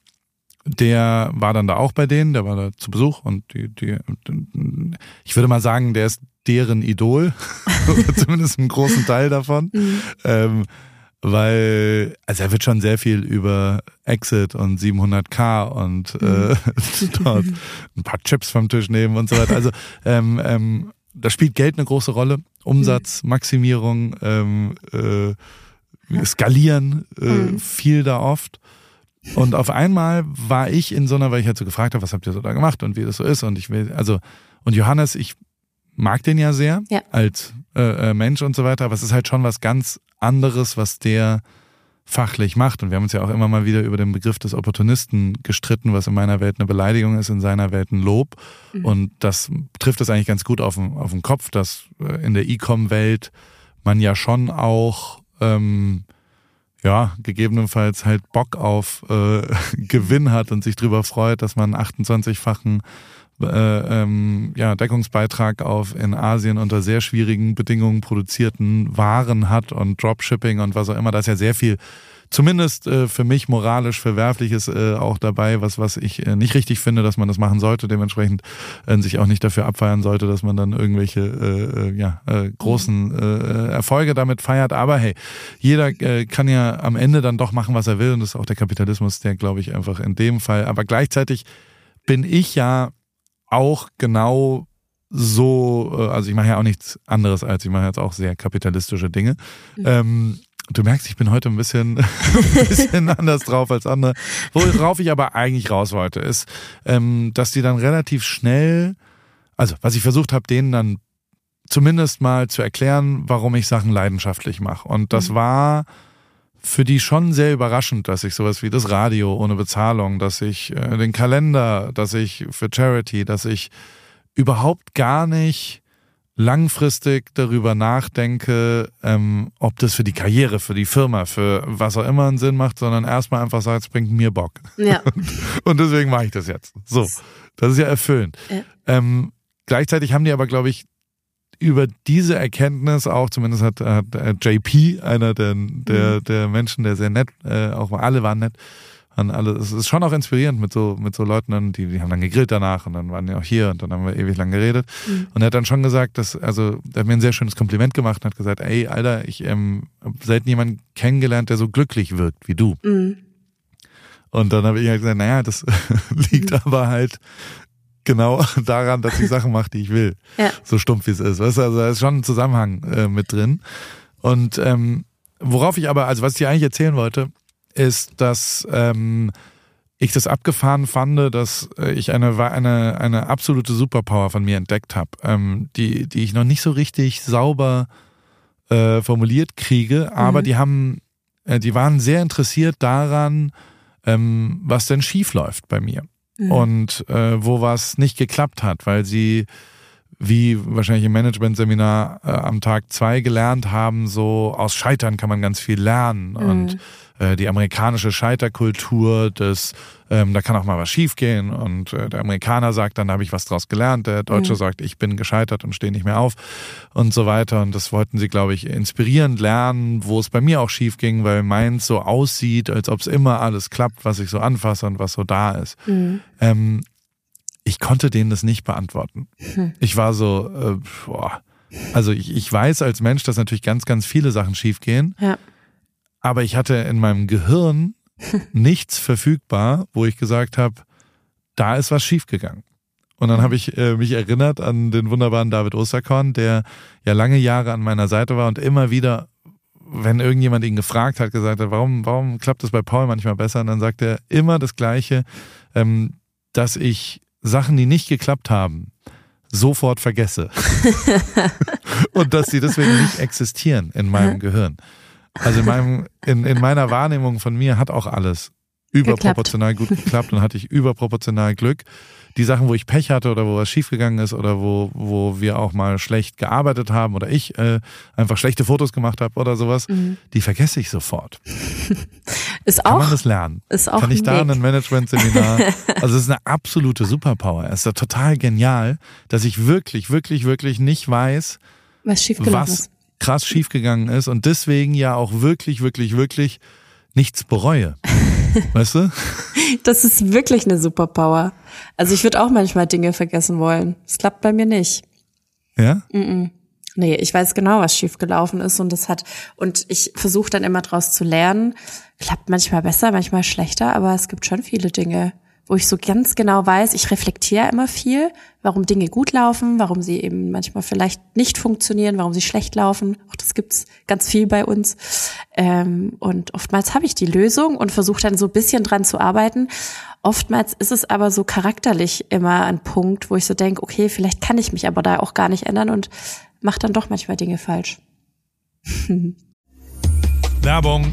der war dann da auch bei denen, der war da zu Besuch und die, die, ich würde mal sagen, der ist deren Idol, <laughs> zumindest einen großen Teil davon. Ähm, weil, also er wird schon sehr viel über Exit und 700k und äh, <laughs> dort ein paar Chips vom Tisch nehmen und so weiter. Also ähm, ähm, da spielt Geld eine große Rolle. Umsatzmaximierung, ähm, äh, Skalieren, äh, viel da oft. Und auf einmal war ich in so einer, weil ich halt so gefragt habe, was habt ihr so da gemacht und wie das so ist. Und ich will, also, und Johannes, ich mag den ja sehr Ja. als äh, äh, Mensch und so weiter, aber es ist halt schon was ganz anderes, was der fachlich macht. Und wir haben uns ja auch immer mal wieder über den Begriff des Opportunisten gestritten, was in meiner Welt eine Beleidigung ist, in seiner Welt ein Lob. Und das trifft es eigentlich ganz gut auf den, auf den Kopf, dass äh, in der E-Com-Welt man ja schon auch ähm, ja, gegebenenfalls halt Bock auf äh, <laughs> Gewinn hat und sich drüber freut, dass man 28-fachen äh, ähm, ja, Deckungsbeitrag auf in Asien unter sehr schwierigen Bedingungen produzierten Waren hat und Dropshipping und was auch immer. Da ist ja sehr viel, zumindest äh, für mich moralisch Verwerfliches äh, auch dabei, was, was ich äh, nicht richtig finde, dass man das machen sollte. Dementsprechend äh, sich auch nicht dafür abfeiern sollte, dass man dann irgendwelche äh, äh, ja, äh, großen äh, Erfolge damit feiert. Aber hey, jeder äh, kann ja am Ende dann doch machen, was er will. Und das ist auch der Kapitalismus, der, glaube ich, einfach in dem Fall. Aber gleichzeitig bin ich ja auch genau so, äh, also ich mache ja auch nichts anderes als, ich mache jetzt auch sehr kapitalistische Dinge. Ähm, du merkst, ich bin heute ein bisschen, <laughs> ein bisschen <laughs> anders drauf als andere. Worauf ich aber eigentlich raus wollte, ist, ähm, dass die dann relativ schnell, also was ich versucht habe, denen dann zumindest mal zu erklären, warum ich Sachen leidenschaftlich mache. Und das war für die schon sehr überraschend, dass ich sowas wie das Radio ohne Bezahlung, dass ich äh, den Kalender, dass ich für Charity, dass ich überhaupt gar nicht langfristig darüber nachdenke, ähm, ob das für die Karriere, für die Firma, für was auch immer einen Sinn macht, sondern erstmal einfach sagt, es bringt mir Bock. Ja. <laughs> Und deswegen mache ich das jetzt. So, das ist ja erfüllend. Ja. Ähm, gleichzeitig haben die aber, glaube ich, über diese Erkenntnis auch, zumindest hat, hat äh, JP, einer der, der, der Menschen, der sehr nett, äh, auch alle waren nett, waren alle, es ist schon auch inspirierend mit so, mit so Leuten, dann, die, die haben dann gegrillt danach und dann waren die auch hier und dann haben wir ewig lang geredet. Und er hat dann schon gesagt, dass, also, er hat mir ein sehr schönes Kompliment gemacht und hat gesagt, ey, Alter, ich ähm, hab selten jemanden kennengelernt, der so glücklich wirkt wie du. Mhm. Und dann habe ich halt gesagt, naja, das <laughs> liegt aber halt genau <laughs> daran, dass ich Sachen mache, die ich will. Ja. So stumpf wie es ist. Weißt du, also da ist schon ein Zusammenhang äh, mit drin. Und ähm, worauf ich aber, also was ich dir eigentlich erzählen wollte, ist, dass ähm, ich das abgefahren fand, dass äh, ich eine, eine, eine absolute Superpower von mir entdeckt habe, ähm, die, die ich noch nicht so richtig sauber äh, formuliert kriege, aber die haben, äh, die waren sehr interessiert daran, ähm, was denn schief läuft bei mir und äh, wo was nicht geklappt hat, weil sie wie wahrscheinlich im Managementseminar äh, am Tag zwei gelernt haben, so aus Scheitern kann man ganz viel lernen. Und äh, die amerikanische Scheiterkultur, das ähm, da kann auch mal was schiefgehen und äh, der Amerikaner sagt dann, da habe ich was draus gelernt, der Deutsche sagt, ich bin gescheitert und stehe nicht mehr auf und so weiter. Und das wollten sie, glaube ich, inspirierend lernen, wo es bei mir auch schief ging, weil meins so aussieht, als ob es immer alles klappt, was ich so anfasse und was so da ist. Ähm, ich konnte denen das nicht beantworten. Ich war so, äh, boah, Also ich, ich weiß als Mensch, dass natürlich ganz, ganz viele Sachen schiefgehen. Ja. Aber ich hatte in meinem Gehirn <laughs> nichts verfügbar, wo ich gesagt habe, da ist was schiefgegangen. Und dann habe ich äh, mich erinnert an den wunderbaren David Osterkorn, der ja lange Jahre an meiner Seite war und immer wieder, wenn irgendjemand ihn gefragt hat, gesagt hat, warum, warum klappt das bei Paul manchmal besser? Und dann sagt er immer das Gleiche, ähm, dass ich Sachen, die nicht geklappt haben, sofort vergesse. <laughs> und dass sie deswegen nicht existieren in meinem Gehirn. Also in, meinem, in, in meiner Wahrnehmung von mir hat auch alles überproportional gut geklappt und hatte ich überproportional Glück. Die Sachen, wo ich Pech hatte oder wo was schiefgegangen ist oder wo, wo wir auch mal schlecht gearbeitet haben oder ich äh, einfach schlechte Fotos gemacht habe oder sowas, mhm. die vergesse ich sofort. <laughs> Ist Kann auch, man das lernen? Ist auch Kann ich da Weg. ein Management-Seminar? <laughs> also es ist eine absolute Superpower. Es ist ja total genial, dass ich wirklich, wirklich, wirklich nicht weiß, was was ist. krass schiefgegangen ist und deswegen ja auch wirklich, wirklich, wirklich nichts bereue. <laughs> Weißt du? Das ist wirklich eine Superpower. Also ich würde auch manchmal Dinge vergessen wollen. Das klappt bei mir nicht. Ja? Nee, ich weiß genau, was schiefgelaufen ist und das hat und ich versuche dann immer draus zu lernen. Klappt manchmal besser, manchmal schlechter, aber es gibt schon viele Dinge, wo ich so ganz genau weiß, ich reflektiere immer viel, warum Dinge gut laufen, warum sie eben manchmal vielleicht nicht funktionieren, warum sie schlecht laufen. Auch das gibt's ganz viel bei uns. Ähm, und oftmals habe ich die Lösung und versuche dann so ein bisschen dran zu arbeiten. Oftmals ist es aber so charakterlich immer ein Punkt, wo ich so denke, okay, vielleicht kann ich mich aber da auch gar nicht ändern und mache dann doch manchmal Dinge falsch. <laughs> Werbung.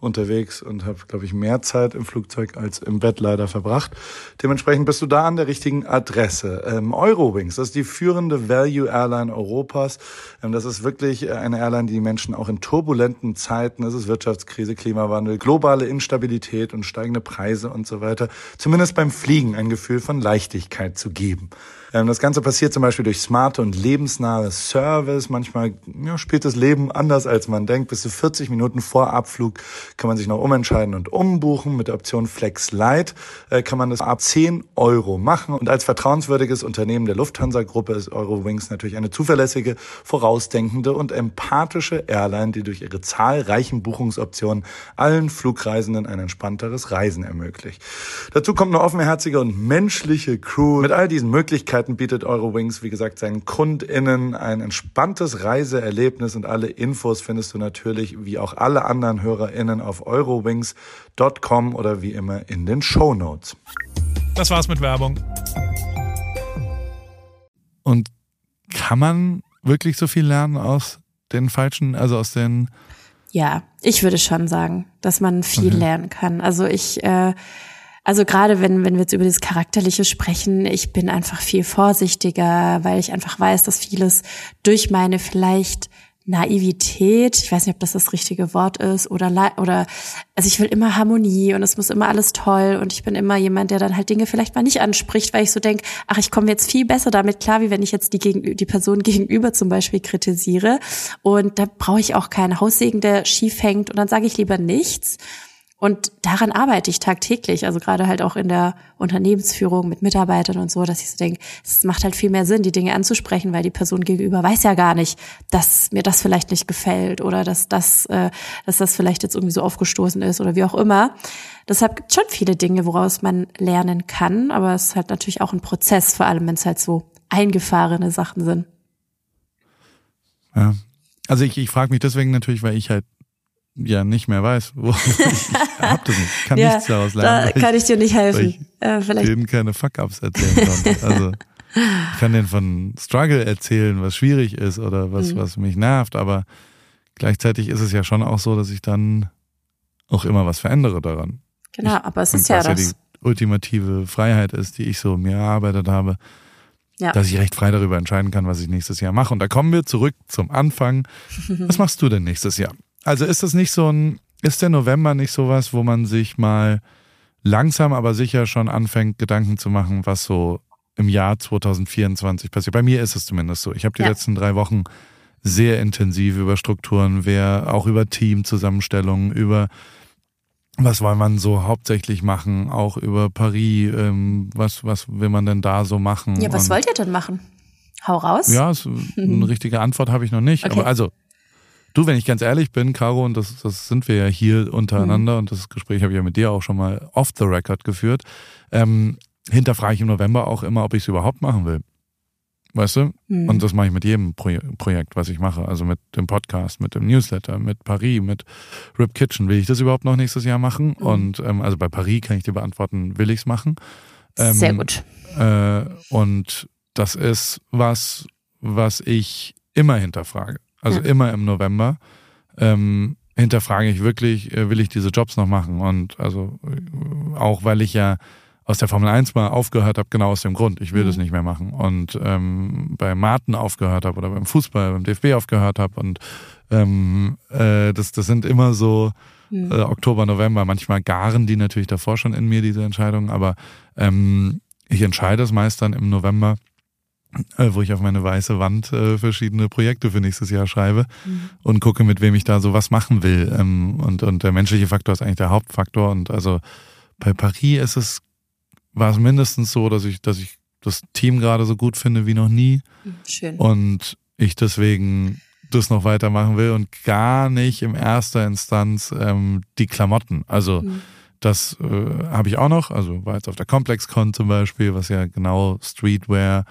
unterwegs und habe, glaube ich, mehr Zeit im Flugzeug als im Bett leider verbracht. Dementsprechend bist du da an der richtigen Adresse. Ähm, Eurowings, das ist die führende Value Airline Europas. Ähm, das ist wirklich eine Airline, die Menschen auch in turbulenten Zeiten, es ist Wirtschaftskrise, Klimawandel, globale Instabilität und steigende Preise und so weiter, zumindest beim Fliegen ein Gefühl von Leichtigkeit zu geben. Ähm, das Ganze passiert zum Beispiel durch smarte und lebensnahe Service. Manchmal ja, spielt das Leben anders, als man denkt. Bis zu 40 Minuten vor Abflug kann man sich noch umentscheiden und umbuchen. Mit der Option Flex Lite äh, kann man das ab 10 Euro machen. Und als vertrauenswürdiges Unternehmen der Lufthansa-Gruppe ist Eurowings natürlich eine zuverlässige, vorausdenkende und empathische Airline, die durch ihre zahlreichen Buchungsoptionen allen Flugreisenden ein entspannteres Reisen ermöglicht. Dazu kommt eine offenherzige und menschliche Crew. Mit all diesen Möglichkeiten bietet Eurowings, wie gesagt, seinen KundInnen ein entspanntes Reiseerlebnis und alle Infos findest du natürlich, wie auch alle anderen HörerInnen, auf eurowings.com oder wie immer in den Show Notes. Das war's mit Werbung. Und kann man wirklich so viel lernen aus den falschen, also aus den Ja, ich würde schon sagen, dass man viel Mhm. lernen kann. Also ich, äh, also gerade wenn, wenn wir jetzt über das Charakterliche sprechen, ich bin einfach viel vorsichtiger, weil ich einfach weiß, dass vieles durch meine vielleicht Naivität, ich weiß nicht, ob das das richtige Wort ist, oder, oder, also ich will immer Harmonie und es muss immer alles toll und ich bin immer jemand, der dann halt Dinge vielleicht mal nicht anspricht, weil ich so denk, ach, ich komme jetzt viel besser damit klar, wie wenn ich jetzt die, die Person <laughs> gegenüber zum Beispiel kritisiere und da brauche ich auch keinen Haussegen, der schief hängt und dann sage ich lieber nichts. Und daran arbeite ich tagtäglich, also gerade halt auch in der Unternehmensführung mit Mitarbeitern und so, dass ich so denke, es macht halt viel mehr Sinn, die Dinge anzusprechen, weil die Person gegenüber weiß ja gar nicht, dass mir das vielleicht nicht gefällt oder dass das, äh, dass das vielleicht jetzt irgendwie so aufgestoßen ist oder wie auch immer. Deshalb gibt es schon viele Dinge, woraus man lernen kann, aber es ist halt natürlich auch ein Prozess, vor allem wenn es halt so eingefahrene Sachen sind. Ja. Also ich, ich frage mich deswegen natürlich, weil ich halt ja nicht mehr weiß. <laughs> Ich hab das nicht, kann ja, nichts daraus da lernen. weil kann ich dir nicht weil helfen. ich Äh, vielleicht denen keine Fuck-Ups erzählen konnte. Also ich kann denen von Struggle erzählen, was schwierig ist oder was, Mhm. was mich nervt, aber gleichzeitig ist es ja schon auch so, dass ich dann auch immer was verändere daran. Genau, Ich- aber es ist ja was ja das. die ultimative Freiheit ist, die ich so mir erarbeitet habe, Ja. dass ich recht frei darüber entscheiden kann, was ich nächstes Jahr mache. Und da kommen wir zurück zum Anfang. <laughs> Was machst du denn nächstes Jahr? Also ist das nicht so ein, ist der November nicht sowas, wo man sich mal langsam, aber sicher schon anfängt, Gedanken zu machen, was so im Jahr 2024 passiert? Bei mir ist es zumindest so. Ich habe die Ja. letzten drei Wochen sehr intensiv über Strukturen, wer auch über Teamzusammenstellungen, über was will man so hauptsächlich machen, auch über Paris, ähm, was, was will man denn da so machen? Ja, was Und- wollt ihr denn machen? Hau raus. ja, es, <laughs> eine richtige Antwort habe ich noch nicht. Okay. Aber also, du, wenn ich ganz ehrlich bin, Caro, und das, das sind wir ja hier untereinander, Mhm. und das Gespräch habe ich ja mit dir auch schon mal off the record geführt, ähm, hinterfrage ich im November auch immer, ob ich es überhaupt machen will. Weißt du? Hm. Und das mache ich mit jedem Pro Projekt, was ich mache. Also mit dem Podcast, mit dem Newsletter, mit Paris, mit Rip Kitchen. Will ich das überhaupt noch nächstes Jahr machen? Mhm. Und ähm, also bei Paris kann ich dir beantworten, will ich es machen. Ähm, Sehr gut. äh, und das ist was, was ich immer hinterfrage. Also Ja. immer im November ähm, hinterfrage ich wirklich, äh, will ich diese Jobs noch machen? Und also äh, auch weil ich ja aus der Formel 1 mal aufgehört habe, genau aus dem Grund. Ich will Mhm. das nicht mehr machen. Und ähm, bei Martin aufgehört habe oder beim Fußball, beim DFB aufgehört habe. Und ähm, äh, das, das sind immer so Hm. äh, Oktober, November. Manchmal garen die natürlich davor schon in mir, diese Entscheidungen, aber ähm, ich entscheide es meist dann im November, wo ich auf meine weiße Wand äh, verschiedene Projekte für nächstes Jahr schreibe Mhm. und gucke, mit wem ich da so was machen will. Ähm, und, und der menschliche Faktor ist eigentlich der Hauptfaktor. Und also bei Paris ist es, war es mindestens so, dass ich, dass ich das Team gerade so gut finde wie noch nie Schön. und ich deswegen das noch weitermachen will und gar nicht im erster Instanz ähm, die Klamotten. Also Mhm. das äh, habe ich auch noch. Also war jetzt auf der ComplexCon zum Beispiel, was ja genau Streetwear,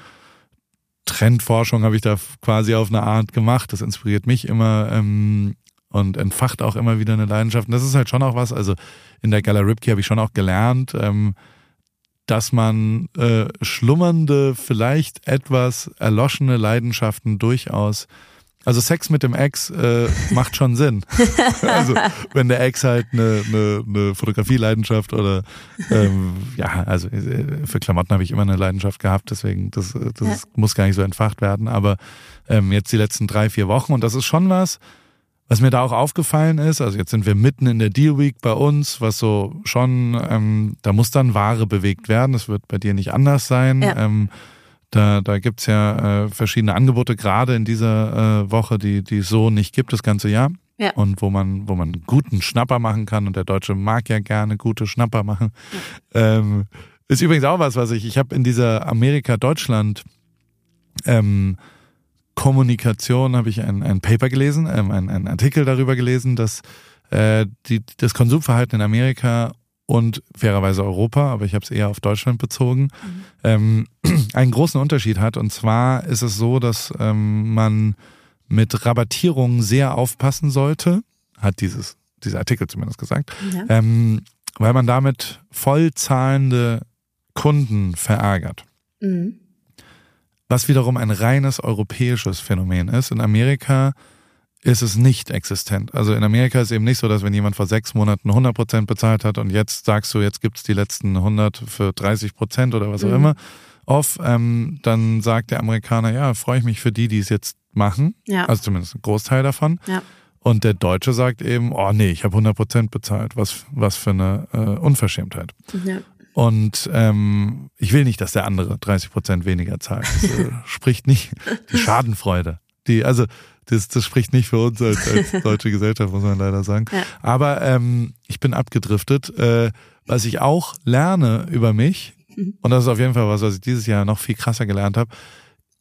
Trendforschung habe ich da quasi auf eine Art gemacht. Das inspiriert mich immer ähm, und entfacht auch immer wieder eine Leidenschaft. Und das ist halt schon auch was. Also in der Gala Ripkey habe ich schon auch gelernt, ähm, dass man äh, schlummernde, vielleicht etwas erloschene Leidenschaften durchaus also Sex mit dem Ex äh, macht schon Sinn. <laughs> also wenn der Ex halt eine, eine, eine Fotografieleidenschaft oder ähm, ja, also äh, für Klamotten habe ich immer eine Leidenschaft gehabt, deswegen das, äh, das Ja. muss gar nicht so entfacht werden. Aber ähm, jetzt die letzten drei, vier Wochen und das ist schon was, was mir da auch aufgefallen ist. Also jetzt sind wir mitten in der Deal Week bei uns, was so schon, ähm, da muss dann Ware bewegt werden. Das wird bei dir nicht anders sein. Ja. Ähm, da, da gibt's ja äh, verschiedene Angebote, gerade in dieser äh, Woche, die, die es so nicht gibt das ganze Jahr. Ja. Und wo man, wo man guten Schnapper machen kann. Und der Deutsche mag ja gerne gute Schnapper machen. Ähm, ist übrigens auch was, was ich, ich habe in dieser Amerika-Deutschland ähm, Kommunikation habe ich ein, ein Paper gelesen, ähm, ein, ein Artikel darüber gelesen, dass äh, die, das Konsumverhalten in Amerika und fairerweise Europa, aber ich habe es eher auf Deutschland bezogen, ähm, <clears throat> einen großen Unterschied hat. Und zwar ist es so, dass ähm, man mit Rabattierungen sehr aufpassen sollte, hat dieses, dieser Artikel zumindest gesagt, Ja. ähm, weil man damit vollzahlende Kunden verärgert Mhm. was wiederum ein reines europäisches Phänomen ist. In Amerika ist es nicht existent. Also in Amerika ist eben nicht so, dass wenn jemand vor sechs Monaten 100 Prozent bezahlt hat und jetzt sagst du, jetzt gibt's die letzten 100 für 30 Prozent oder was auch Mhm. immer off, ähm, dann sagt der Amerikaner, ja, freue ich mich für die, die es jetzt machen. Ja. Also zumindest ein Großteil davon. Ja. Und der Deutsche sagt eben, oh nee, ich habe 100 Prozent bezahlt. Was, was für eine äh, Unverschämtheit. ja. Und ähm, ich will nicht, dass der andere 30 Prozent weniger zahlt. Das äh, <laughs> spricht nicht die Schadenfreude. Die, also das, das spricht nicht für uns als, als <laughs> deutsche Gesellschaft, muss man leider sagen. Ja. Aber ähm, ich bin abgedriftet. Äh, was ich auch lerne über mich, und das ist auf jeden Fall was, was ich dieses Jahr noch viel krasser gelernt habe,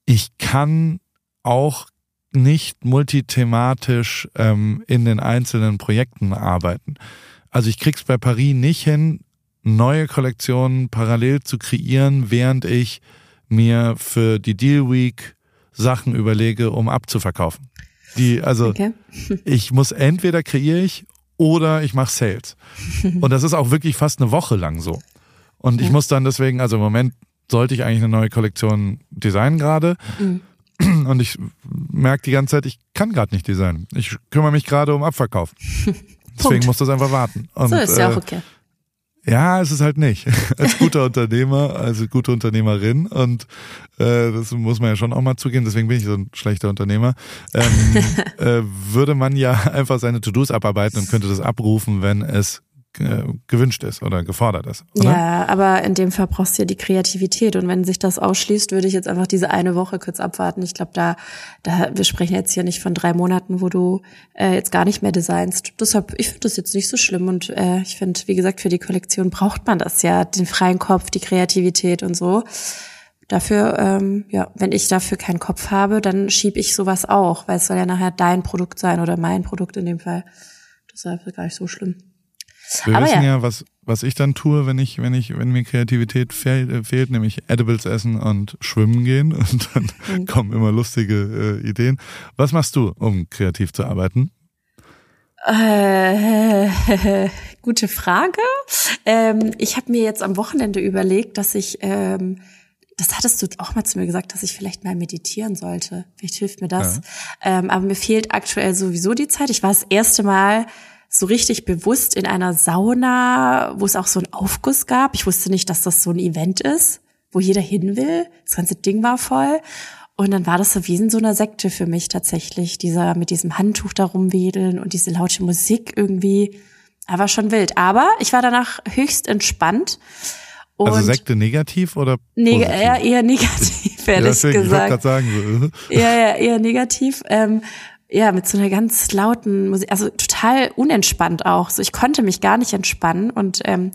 ich kann auch nicht multithematisch ähm, in den einzelnen Projekten arbeiten. Also ich krieg's bei Paris nicht hin, neue Kollektionen parallel zu kreieren, während ich mir für die Deal Week Sachen überlege, um abzuverkaufen. Die, also Okay. <laughs> ich muss entweder kreiere ich oder ich mache Sales. Und das ist auch wirklich fast eine Woche lang so. Und ich muss dann deswegen, also im Moment sollte ich eigentlich eine neue Kollektion designen gerade. Mhm. und ich merke die ganze Zeit, ich kann gerade nicht designen. Ich kümmere mich gerade um Abverkauf. <laughs> Deswegen muss das einfach warten. Und, so ist ja äh, auch okay. Ja, ist es halt nicht. <laughs> Als guter Unternehmer, also gute Unternehmerin und äh, das muss man ja schon auch mal zugeben, deswegen bin ich so ein schlechter Unternehmer, ähm, <laughs> äh, würde man ja <laughs> einfach seine To-Dos abarbeiten und könnte das abrufen, wenn es gewünscht ist oder gefordert ist. Oder? Ja, aber in dem Fall brauchst du ja die Kreativität und wenn sich das ausschließt, würde ich jetzt einfach diese eine Woche kurz abwarten. Ich glaube, da, da, wir sprechen jetzt hier nicht von drei Monaten, wo du äh, jetzt gar nicht mehr designst. Deshalb, ich finde das jetzt nicht so schlimm und äh, ich finde, wie gesagt, für die Kollektion braucht man das ja, den freien Kopf, die Kreativität und so. Dafür, ähm, ja, wenn ich dafür keinen Kopf habe, dann schieb ich sowas auch, weil es soll ja nachher dein Produkt sein oder mein Produkt in dem Fall. Deshalb gar nicht so schlimm. Wir Aber wissen ja. ja, was, was ich dann tue, wenn ich, wenn ich, wenn mir Kreativität fehl, äh, fehlt, nämlich Edibles essen und schwimmen gehen <laughs> und dann Mhm. kommen immer lustige äh, Ideen. Was machst du, um kreativ zu arbeiten? Äh, <laughs> gute Frage. Ähm, ich habe mir jetzt am Wochenende überlegt, dass ich, ähm, das hattest du auch mal zu mir gesagt, dass ich vielleicht mal meditieren sollte. Vielleicht hilft mir das. Ähm, aber mir fehlt aktuell sowieso die Zeit. Ich war das erste Mal so richtig bewusst in einer Sauna, wo es auch so einen Aufguss gab. Ich wusste nicht, dass das so ein Event ist, wo jeder hin will. Das ganze Ding war voll. Und dann war das so wie in so einer Sekte für mich tatsächlich, dieser mit diesem Handtuch da rumwedeln und diese laute Musik irgendwie. Aber schon wild. Aber ich war danach höchst entspannt. Und Also Sekte negativ oder neg positiv? eher, eher <laughs> negativ, Ja, ehrlich deswegen, ich wollte gesagt. gerade sagen, so, Ja, ja, eher negativ. Ähm, ja, mit so einer ganz lauten Musik, also total unentspannt auch. So, ich konnte mich gar nicht entspannen und ähm,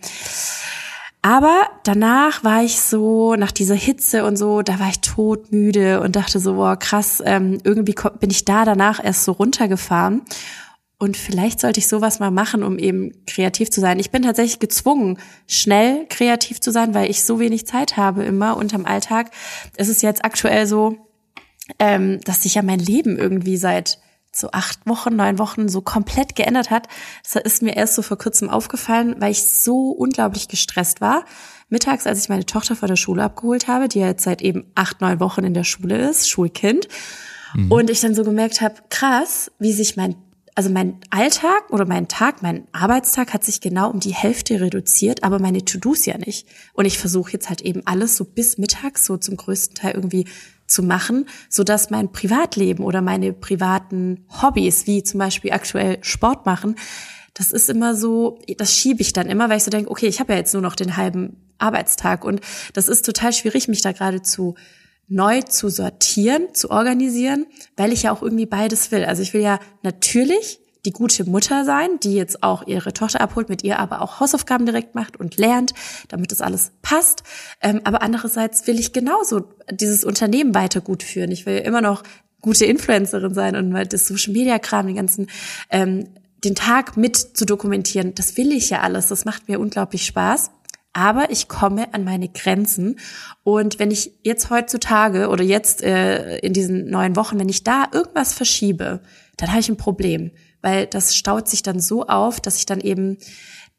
aber danach war ich so, nach dieser Hitze und so, da war ich todmüde und dachte so, boah, krass, ähm, irgendwie bin ich da danach erst so runtergefahren. Und vielleicht sollte ich sowas mal machen, um eben kreativ zu sein. Ich bin tatsächlich gezwungen, schnell kreativ zu sein, weil ich so wenig Zeit habe immer unterm Alltag. Es ist jetzt aktuell so, ähm, dass sich ja mein Leben irgendwie seit so acht Wochen, neun Wochen so komplett geändert hat. Das ist mir erst so vor kurzem aufgefallen, weil ich so unglaublich gestresst war. Mittags, als ich meine Tochter vor der Schule abgeholt habe, die ja jetzt seit eben acht, neun Wochen in der Schule ist, Schulkind. Und ich dann so gemerkt habe, krass, wie sich mein, also mein Alltag oder mein Tag, mein Arbeitstag hat sich genau um die Hälfte reduziert, aber meine To-Dos ja nicht. Und ich versuche jetzt halt eben alles so bis mittags so zum größten Teil irgendwie zu machen, so dass mein Privatleben oder meine privaten Hobbys, wie zum Beispiel aktuell Sport machen, das ist immer so, das schiebe ich dann immer, weil ich so denke, okay, ich habe ja jetzt nur noch den halben Arbeitstag und das ist total schwierig, mich da gerade zu neu zu sortieren, zu organisieren, weil ich ja auch irgendwie beides will. Also ich will ja natürlich die gute Mutter sein, die jetzt auch ihre Tochter abholt, mit ihr aber auch Hausaufgaben direkt macht und lernt, damit das alles passt. Ähm, aber andererseits will ich genauso dieses Unternehmen weiter gut führen. Ich will immer noch gute Influencerin sein und das Social Media Kram, den ganzen ähm, den Tag mit zu dokumentieren. Das will ich ja alles. Das macht mir unglaublich Spaß. Aber ich komme an meine Grenzen. Und wenn ich jetzt heutzutage oder jetzt äh, in diesen neun Wochen, wenn ich da irgendwas verschiebe, dann habe ich ein Problem. Weil das staut sich dann so auf, dass ich dann eben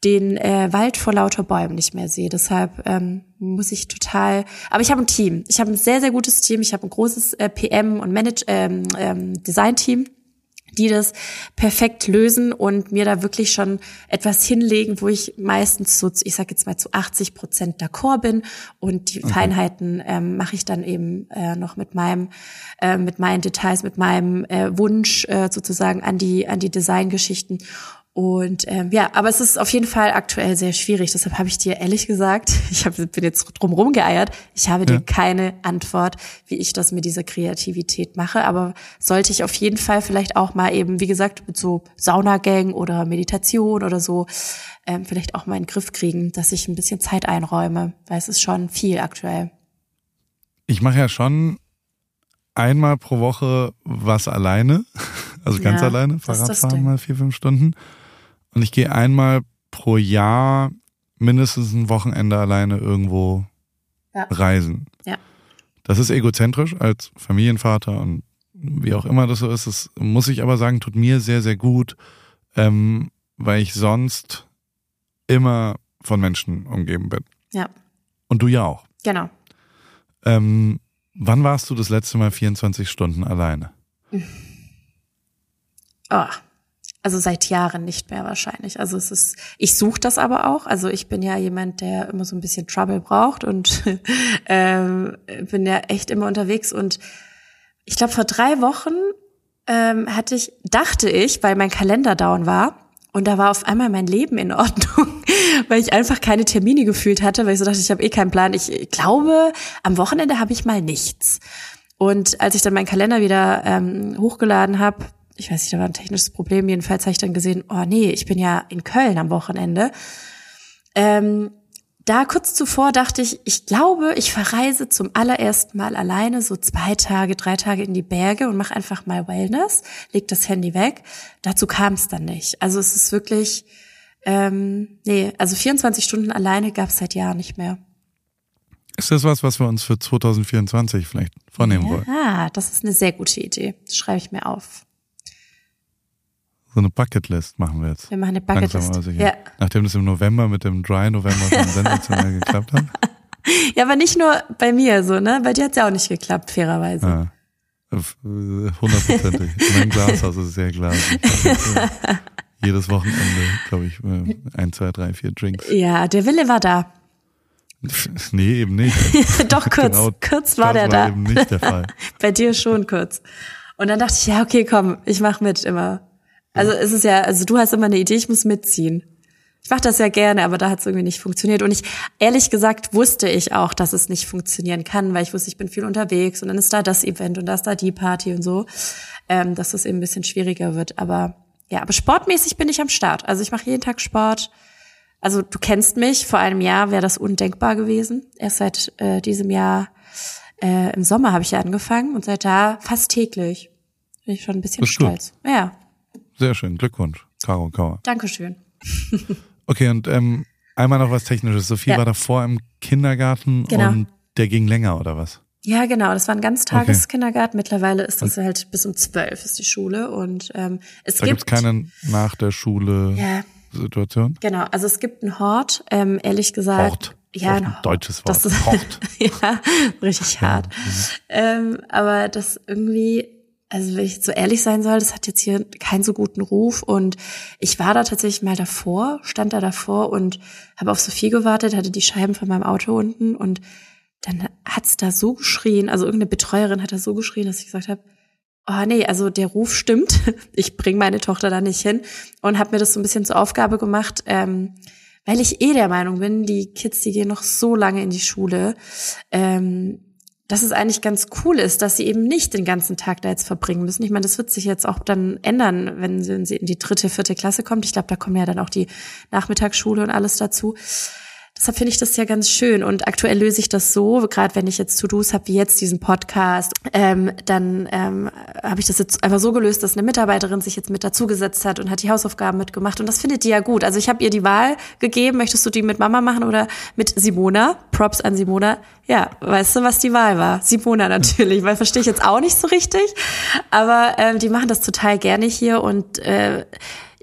den äh, Wald vor lauter Bäumen nicht mehr sehe. Deshalb ähm, muss ich total. Aber ich habe ein Team. Ich habe ein sehr, sehr gutes Team. Ich habe ein großes äh, PM und Manage ähm, ähm, Design-Team die das perfekt lösen und mir da wirklich schon etwas hinlegen, wo ich meistens so, ich sage jetzt mal zu 80 Prozent d'accord bin und die Feinheiten ähm, mache ich dann eben äh, noch mit meinem, äh, mit meinen Details, mit meinem äh, Wunsch äh, sozusagen an die an die Designgeschichten. Und ähm, ja, aber es ist auf jeden Fall aktuell sehr schwierig. Deshalb habe ich dir ehrlich gesagt, <laughs> ich hab, bin jetzt drumherum geeiert, ich habe dir keine Antwort, wie ich das mit dieser Kreativität mache. Aber sollte ich auf jeden Fall vielleicht auch mal eben, wie gesagt, mit so Saunagang oder Meditation oder so, ähm, vielleicht auch mal in den Griff kriegen, dass ich ein bisschen Zeit einräume, weil es ist schon viel aktuell. Ich mache ja schon einmal pro Woche was alleine, <laughs> also ganz Ja, alleine, Fahrradfahren mal vier, fünf Stunden. Und ich gehe einmal pro Jahr mindestens ein Wochenende alleine irgendwo Ja. reisen. Ja. Das ist egozentrisch als Familienvater und wie auch immer das so ist. Das muss ich aber sagen, tut mir sehr, sehr gut, ähm, weil ich sonst immer von Menschen umgeben bin. Ja, Und du ja auch. genau. Ähm, Wann warst du das letzte Mal 24 Stunden alleine? Oh, also seit Jahren nicht mehr wahrscheinlich. Also es ist, ich suche das aber auch. Also ich bin ja jemand, der immer so ein bisschen Trouble braucht und <laughs> ähm, bin ja echt immer unterwegs. Und ich glaube, vor drei Wochen ähm, hatte ich, dachte ich, weil mein Kalender down war, und da war auf einmal mein Leben in Ordnung, <laughs> weil ich einfach keine Termine gefühlt hatte, weil ich so dachte, ich habe eh keinen Plan. Ich glaube, am Wochenende habe ich mal nichts. Und als ich dann meinen Kalender wieder ähm, hochgeladen habe, ich weiß nicht, da war ein technisches Problem, jedenfalls habe ich dann gesehen, oh nee, ich bin ja in Köln am Wochenende. Ähm, da kurz zuvor dachte ich, ich glaube, ich verreise zum allerersten Mal alleine so zwei Tage, drei Tage in die Berge und mache einfach mal Wellness, leg das Handy weg. Dazu kam es dann nicht. Also es ist wirklich, ähm, nee, also 24 Stunden alleine gab es seit Jahren nicht mehr. Ist das was, was wir uns für 2024 vielleicht vornehmen wollen? Ja, das ist eine sehr gute Idee. Das schreibe ich mir auf. So eine Bucketlist machen wir jetzt. Wir machen eine Bucketlist. Ja. Nachdem das im November mit dem Dry November schon <laughs> sensationell geklappt hat. ja, aber nicht nur bei mir so, ne? Bei dir hat's ja auch nicht geklappt, fairerweise. Ja. Hundertprozentig. mein Glashaus ist sehr glasig. <laughs> Jedes Wochenende, glaube ich, äh, ein, zwei, drei, vier Drinks. Ja, der Wille war da. Nee, eben nicht. <laughs> Doch kurz, Genau kurz war der war da. eben nicht der Fall. Bei dir schon kurz. Und dann dachte ich, ja, okay, komm, ich mach mit immer. Also es ist ja, also du hast immer eine Idee, ich muss mitziehen. Ich mache das ja gerne, aber da hat es irgendwie nicht funktioniert. Und ich, ehrlich gesagt, wusste ich auch, dass es nicht funktionieren kann, weil ich wusste, ich bin viel unterwegs und dann ist da das Event und da ist da die Party und so, ähm, dass es eben ein bisschen schwieriger wird. Aber ja, aber sportmäßig bin ich am Start. Also ich mache jeden Tag Sport. Also du kennst mich, vor einem Jahr wäre das undenkbar gewesen. Erst seit äh, diesem Jahr äh, im Sommer habe ich ja angefangen und seit da fast täglich. Bin ich schon ein bisschen gut. stolz. Ja, Sehr schön. Glückwunsch, Caro Kauer. Dankeschön. <laughs> Okay, und ähm, einmal noch was Technisches. Sophie Ja. war davor im Kindergarten Genau. und der ging länger, oder was? Ja, genau. Das war ein Ganztageskindergarten. Mittlerweile ist das halt bis um zwölf ist die Schule und ähm, es Da gibt keine nach der Schule ja Situation? genau. Also es gibt einen Hort. Ähm, ehrlich gesagt, Hort. ja, ein deutsches Wort. Das ist, Hort. <laughs> ja, richtig hart. Ähm, aber das irgendwie, also wenn ich jetzt so ehrlich sein soll, das hat jetzt hier keinen so guten Ruf. Und ich war da tatsächlich mal davor, stand da davor und habe auf Sophie gewartet, hatte die Scheiben von meinem Auto unten. Und dann hat's da so geschrien, also irgendeine Betreuerin hat da so geschrien, dass ich gesagt habe, oh nee, also der Ruf stimmt, <laughs> ich bring meine Tochter da nicht hin. Und habe mir das so ein bisschen zur Aufgabe gemacht, ähm, weil ich eh der Meinung bin, die Kids, die gehen noch so lange in die Schule, ähm, dass es eigentlich ganz cool ist, dass sie eben nicht den ganzen Tag da jetzt verbringen müssen. Ich meine, das wird sich jetzt auch dann ändern, wenn sie, in die dritte, vierte Klasse kommt. Ich glaube, da kommen ja dann auch die Nachmittagsschule und alles dazu. Deshalb finde ich das ja ganz schön. Und aktuell löse ich das so, gerade wenn ich jetzt To-Dos habe, wie jetzt diesen Podcast, ähm, dann ähm, habe ich das jetzt einfach so gelöst, dass eine Mitarbeiterin sich jetzt mit dazugesetzt hat und hat die Hausaufgaben mitgemacht. Und das findet die ja gut. Also ich habe ihr die Wahl gegeben, möchtest du die mit Mama machen oder mit Simona? Props an Simona. Ja, weißt du, was die Wahl war? Simona natürlich, weil verstehe ich jetzt auch nicht so richtig. Aber ähm, die machen das total gerne hier und äh,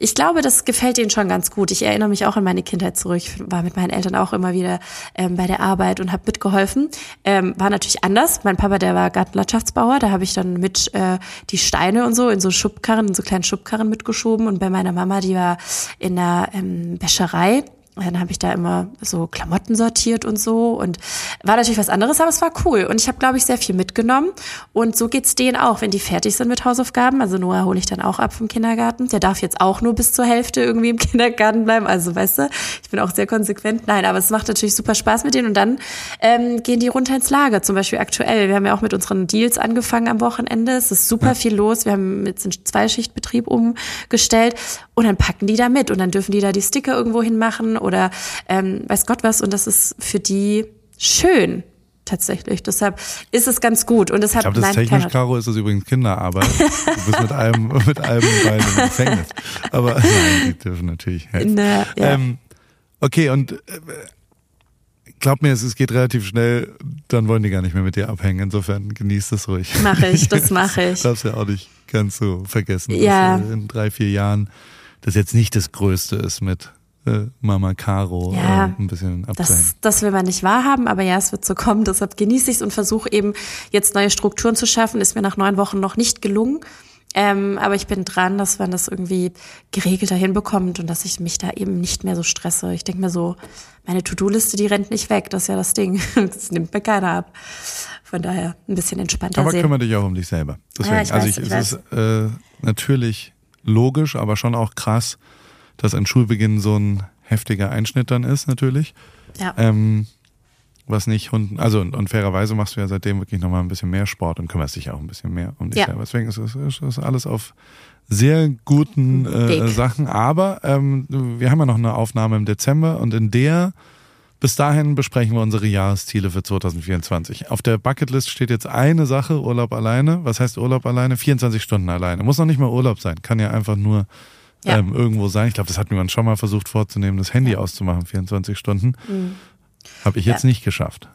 ich glaube, das gefällt ihnen schon ganz gut. Ich erinnere mich auch an meine Kindheit zurück. Ich war mit meinen Eltern auch immer wieder ähm, bei der Arbeit und habe mitgeholfen. Ähm, war natürlich anders. Mein Papa, der war Gartenlandschaftsbauer. Da habe ich dann mit äh, die Steine und so in so Schubkarren, in so kleinen Schubkarren mitgeschoben. Und bei meiner Mama, die war in der ähm, Wäscherei. Dann habe ich da immer so Klamotten sortiert und so und war natürlich was anderes, aber es war cool und ich habe glaube ich sehr viel mitgenommen und so geht's denen auch, wenn die fertig sind mit Hausaufgaben. Also Noah hole ich dann auch ab vom Kindergarten. Der darf jetzt auch nur bis zur Hälfte irgendwie im <laughs> Kindergarten bleiben. Also weißt du, ich bin auch sehr konsequent. Nein, aber es macht natürlich super Spaß mit denen und dann ähm, gehen die runter ins Lager. Zum Beispiel aktuell. Wir haben ja auch mit unseren Deals angefangen am Wochenende. Es ist super viel los. Wir haben jetzt einen Zweischichtbetrieb umgestellt und dann packen die da mit und dann dürfen die da die Sticker irgendwo hinmachen oder ähm, weiß Gott was. Und das ist für die schön tatsächlich. Deshalb ist es ganz gut. Und deshalb Ich glaube, das nein, technisch, Caro, ist das übrigens Kinderarbeit. Du bist mit allem, <laughs> mit allem Bein im Gefängnis. Aber nein, die dürfen natürlich helfen. Na, ja. Ähm, okay, und äh, glaub mir, es, es geht relativ schnell, dann wollen die gar nicht mehr mit dir abhängen. Insofern genießt es ruhig. Mache ich, das <laughs> mache ich. Darfst ja auch nicht ganz so vergessen, Ja. äh, in drei, vier Jahren das jetzt nicht das Größte ist mit äh, Mama Caro Ja, äh, ein bisschen abzuhängen. Das, das will man nicht wahrhaben, aber ja, es wird so kommen. Deshalb genieße ich es und versuche eben jetzt neue Strukturen zu schaffen. Ist mir nach neun Wochen noch nicht gelungen. Ähm, aber ich bin dran, dass man das irgendwie geregelter hinbekommt und dass ich mich da eben nicht mehr so stresse. Ich denke mir so, meine To-Do-Liste, die rennt nicht weg. Das ist ja das Ding. <laughs> Das nimmt mir keiner ab. Von daher ein bisschen entspannter Aber sehen. kümmere dich auch um dich selber. Deswegen, Ja, ich also weiß, ich, ich es ist äh, natürlich logisch, aber schon auch krass, dass ein Schulbeginn so ein heftiger Einschnitt dann ist, natürlich. Ja. Ähm, was nicht Hunden, also und, und fairerweise machst du ja seitdem wirklich nochmal ein bisschen mehr Sport und kümmerst dich auch ein bisschen mehr um dich Ja. selber. Deswegen ist es alles auf sehr guten äh. Sachen. Aber ähm, wir haben ja noch eine Aufnahme im Dezember und in der bis dahin besprechen wir unsere Jahresziele für 2024. Auf der Bucketlist steht jetzt eine Sache, Urlaub alleine. Was heißt Urlaub alleine? 24 Stunden alleine. Muss noch nicht mal Urlaub sein. Kann ja einfach nur Ja. ähm, irgendwo sein. Ich glaube, das wir uns schon mal versucht vorzunehmen, das Handy auszumachen, 24 Stunden. Habe ich jetzt nicht geschafft.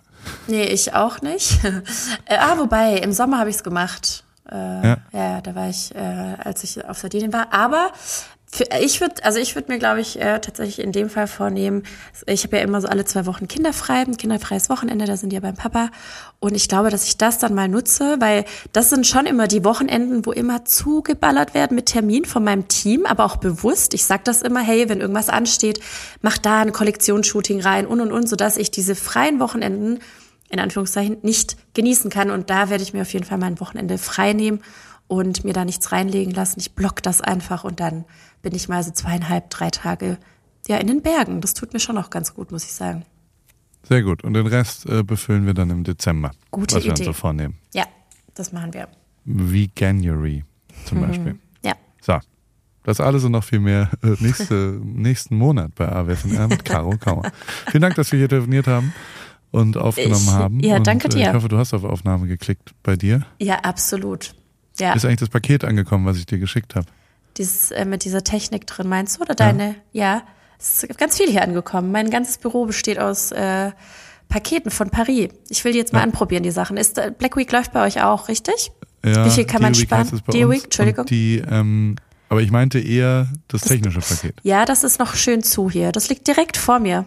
Nee, ich auch nicht. <laughs> äh, ah, wobei, im Sommer habe ich es gemacht. Äh, Ja. ja. da war ich, äh, als ich auf Sardinien war. Aber ich würde, also ich würde mir, glaube ich, äh, tatsächlich in dem Fall vornehmen, ich habe ja immer so alle zwei Wochen kinderfrei, ein kinderfreies Wochenende, da sind die ja beim Papa. Und ich glaube, dass ich das dann mal nutze, weil das sind schon immer die Wochenenden, wo immer zugeballert werden mit Termin von meinem Team, aber auch bewusst. Ich sag das immer, hey, wenn irgendwas ansteht, mach da ein Kollektionsshooting rein und und und, sodass ich diese freien Wochenenden in Anführungszeichen nicht genießen kann. Und da werde ich mir auf jeden Fall mein Wochenende frei nehmen und mir da nichts reinlegen lassen. Ich block das einfach und dann bin ich mal so zweieinhalb, drei Tage ja in den Bergen. Das tut mir schon auch ganz gut, muss ich sagen. Sehr gut. Und den Rest äh, befüllen wir dann im Dezember. Gute was wir uns Idee. so vornehmen. Ja, das machen wir. Veganuary zum Mhm. Beispiel. Ja. So. Das alles und noch viel mehr äh, nächste, <laughs> nächsten Monat bei AWFNR mit Caro Kauer. Vielen Dank, dass wir hier telefoniert haben und aufgenommen Ich- haben. ja, und, danke äh, dir. Ich hoffe, du hast auf Aufnahme geklickt bei dir. Ja, absolut. Ja, Ist eigentlich das Paket angekommen, was ich dir geschickt habe? Dieses äh, mit dieser Technik drin, meinst du? Oder deine? Ja, es ist ganz viel hier angekommen. Mein ganzes Büro besteht aus äh, Paketen von Paris. Ich will die jetzt mal anprobieren, die Sachen. Ist äh, Black Week läuft bei euch auch, richtig? Ja, Wie viel kann man sparen? uns. Week, Entschuldigung. Die, ähm, aber ich meinte eher das technische Paket. Ja, das ist noch schön zu hier. Das liegt direkt vor mir.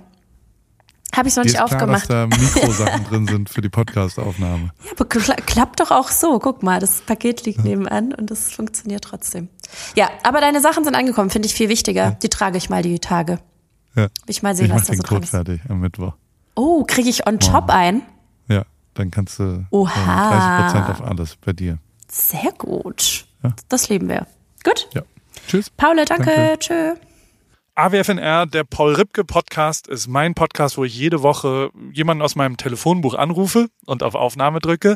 Habe ich noch Dir nicht ist klar, dass aufgemacht. da <laughs> Mikrosachen drin sind für die Podcast-Aufnahme. Ja, aber kla klappt doch auch so. Guck mal, das Paket liegt nebenan und das funktioniert trotzdem. Ja, aber deine Sachen sind angekommen, finde ich viel wichtiger. Die trage ich mal die Tage. Ja. Ich mal sehen, Ich was da so dran ist. fertig am Mittwoch. Oh, kriege ich on top ein? Ja, dann kannst du Oha. äh, 30% auf alles bei dir. Sehr gut. Ja. Das lieben wir. Gut. Ja. Tschüss. Paula, danke. Danke. Tschö. AWFNR, der Paul Ripke Podcast, ist mein Podcast, wo ich jede Woche jemanden aus meinem Telefonbuch anrufe und auf Aufnahme drücke.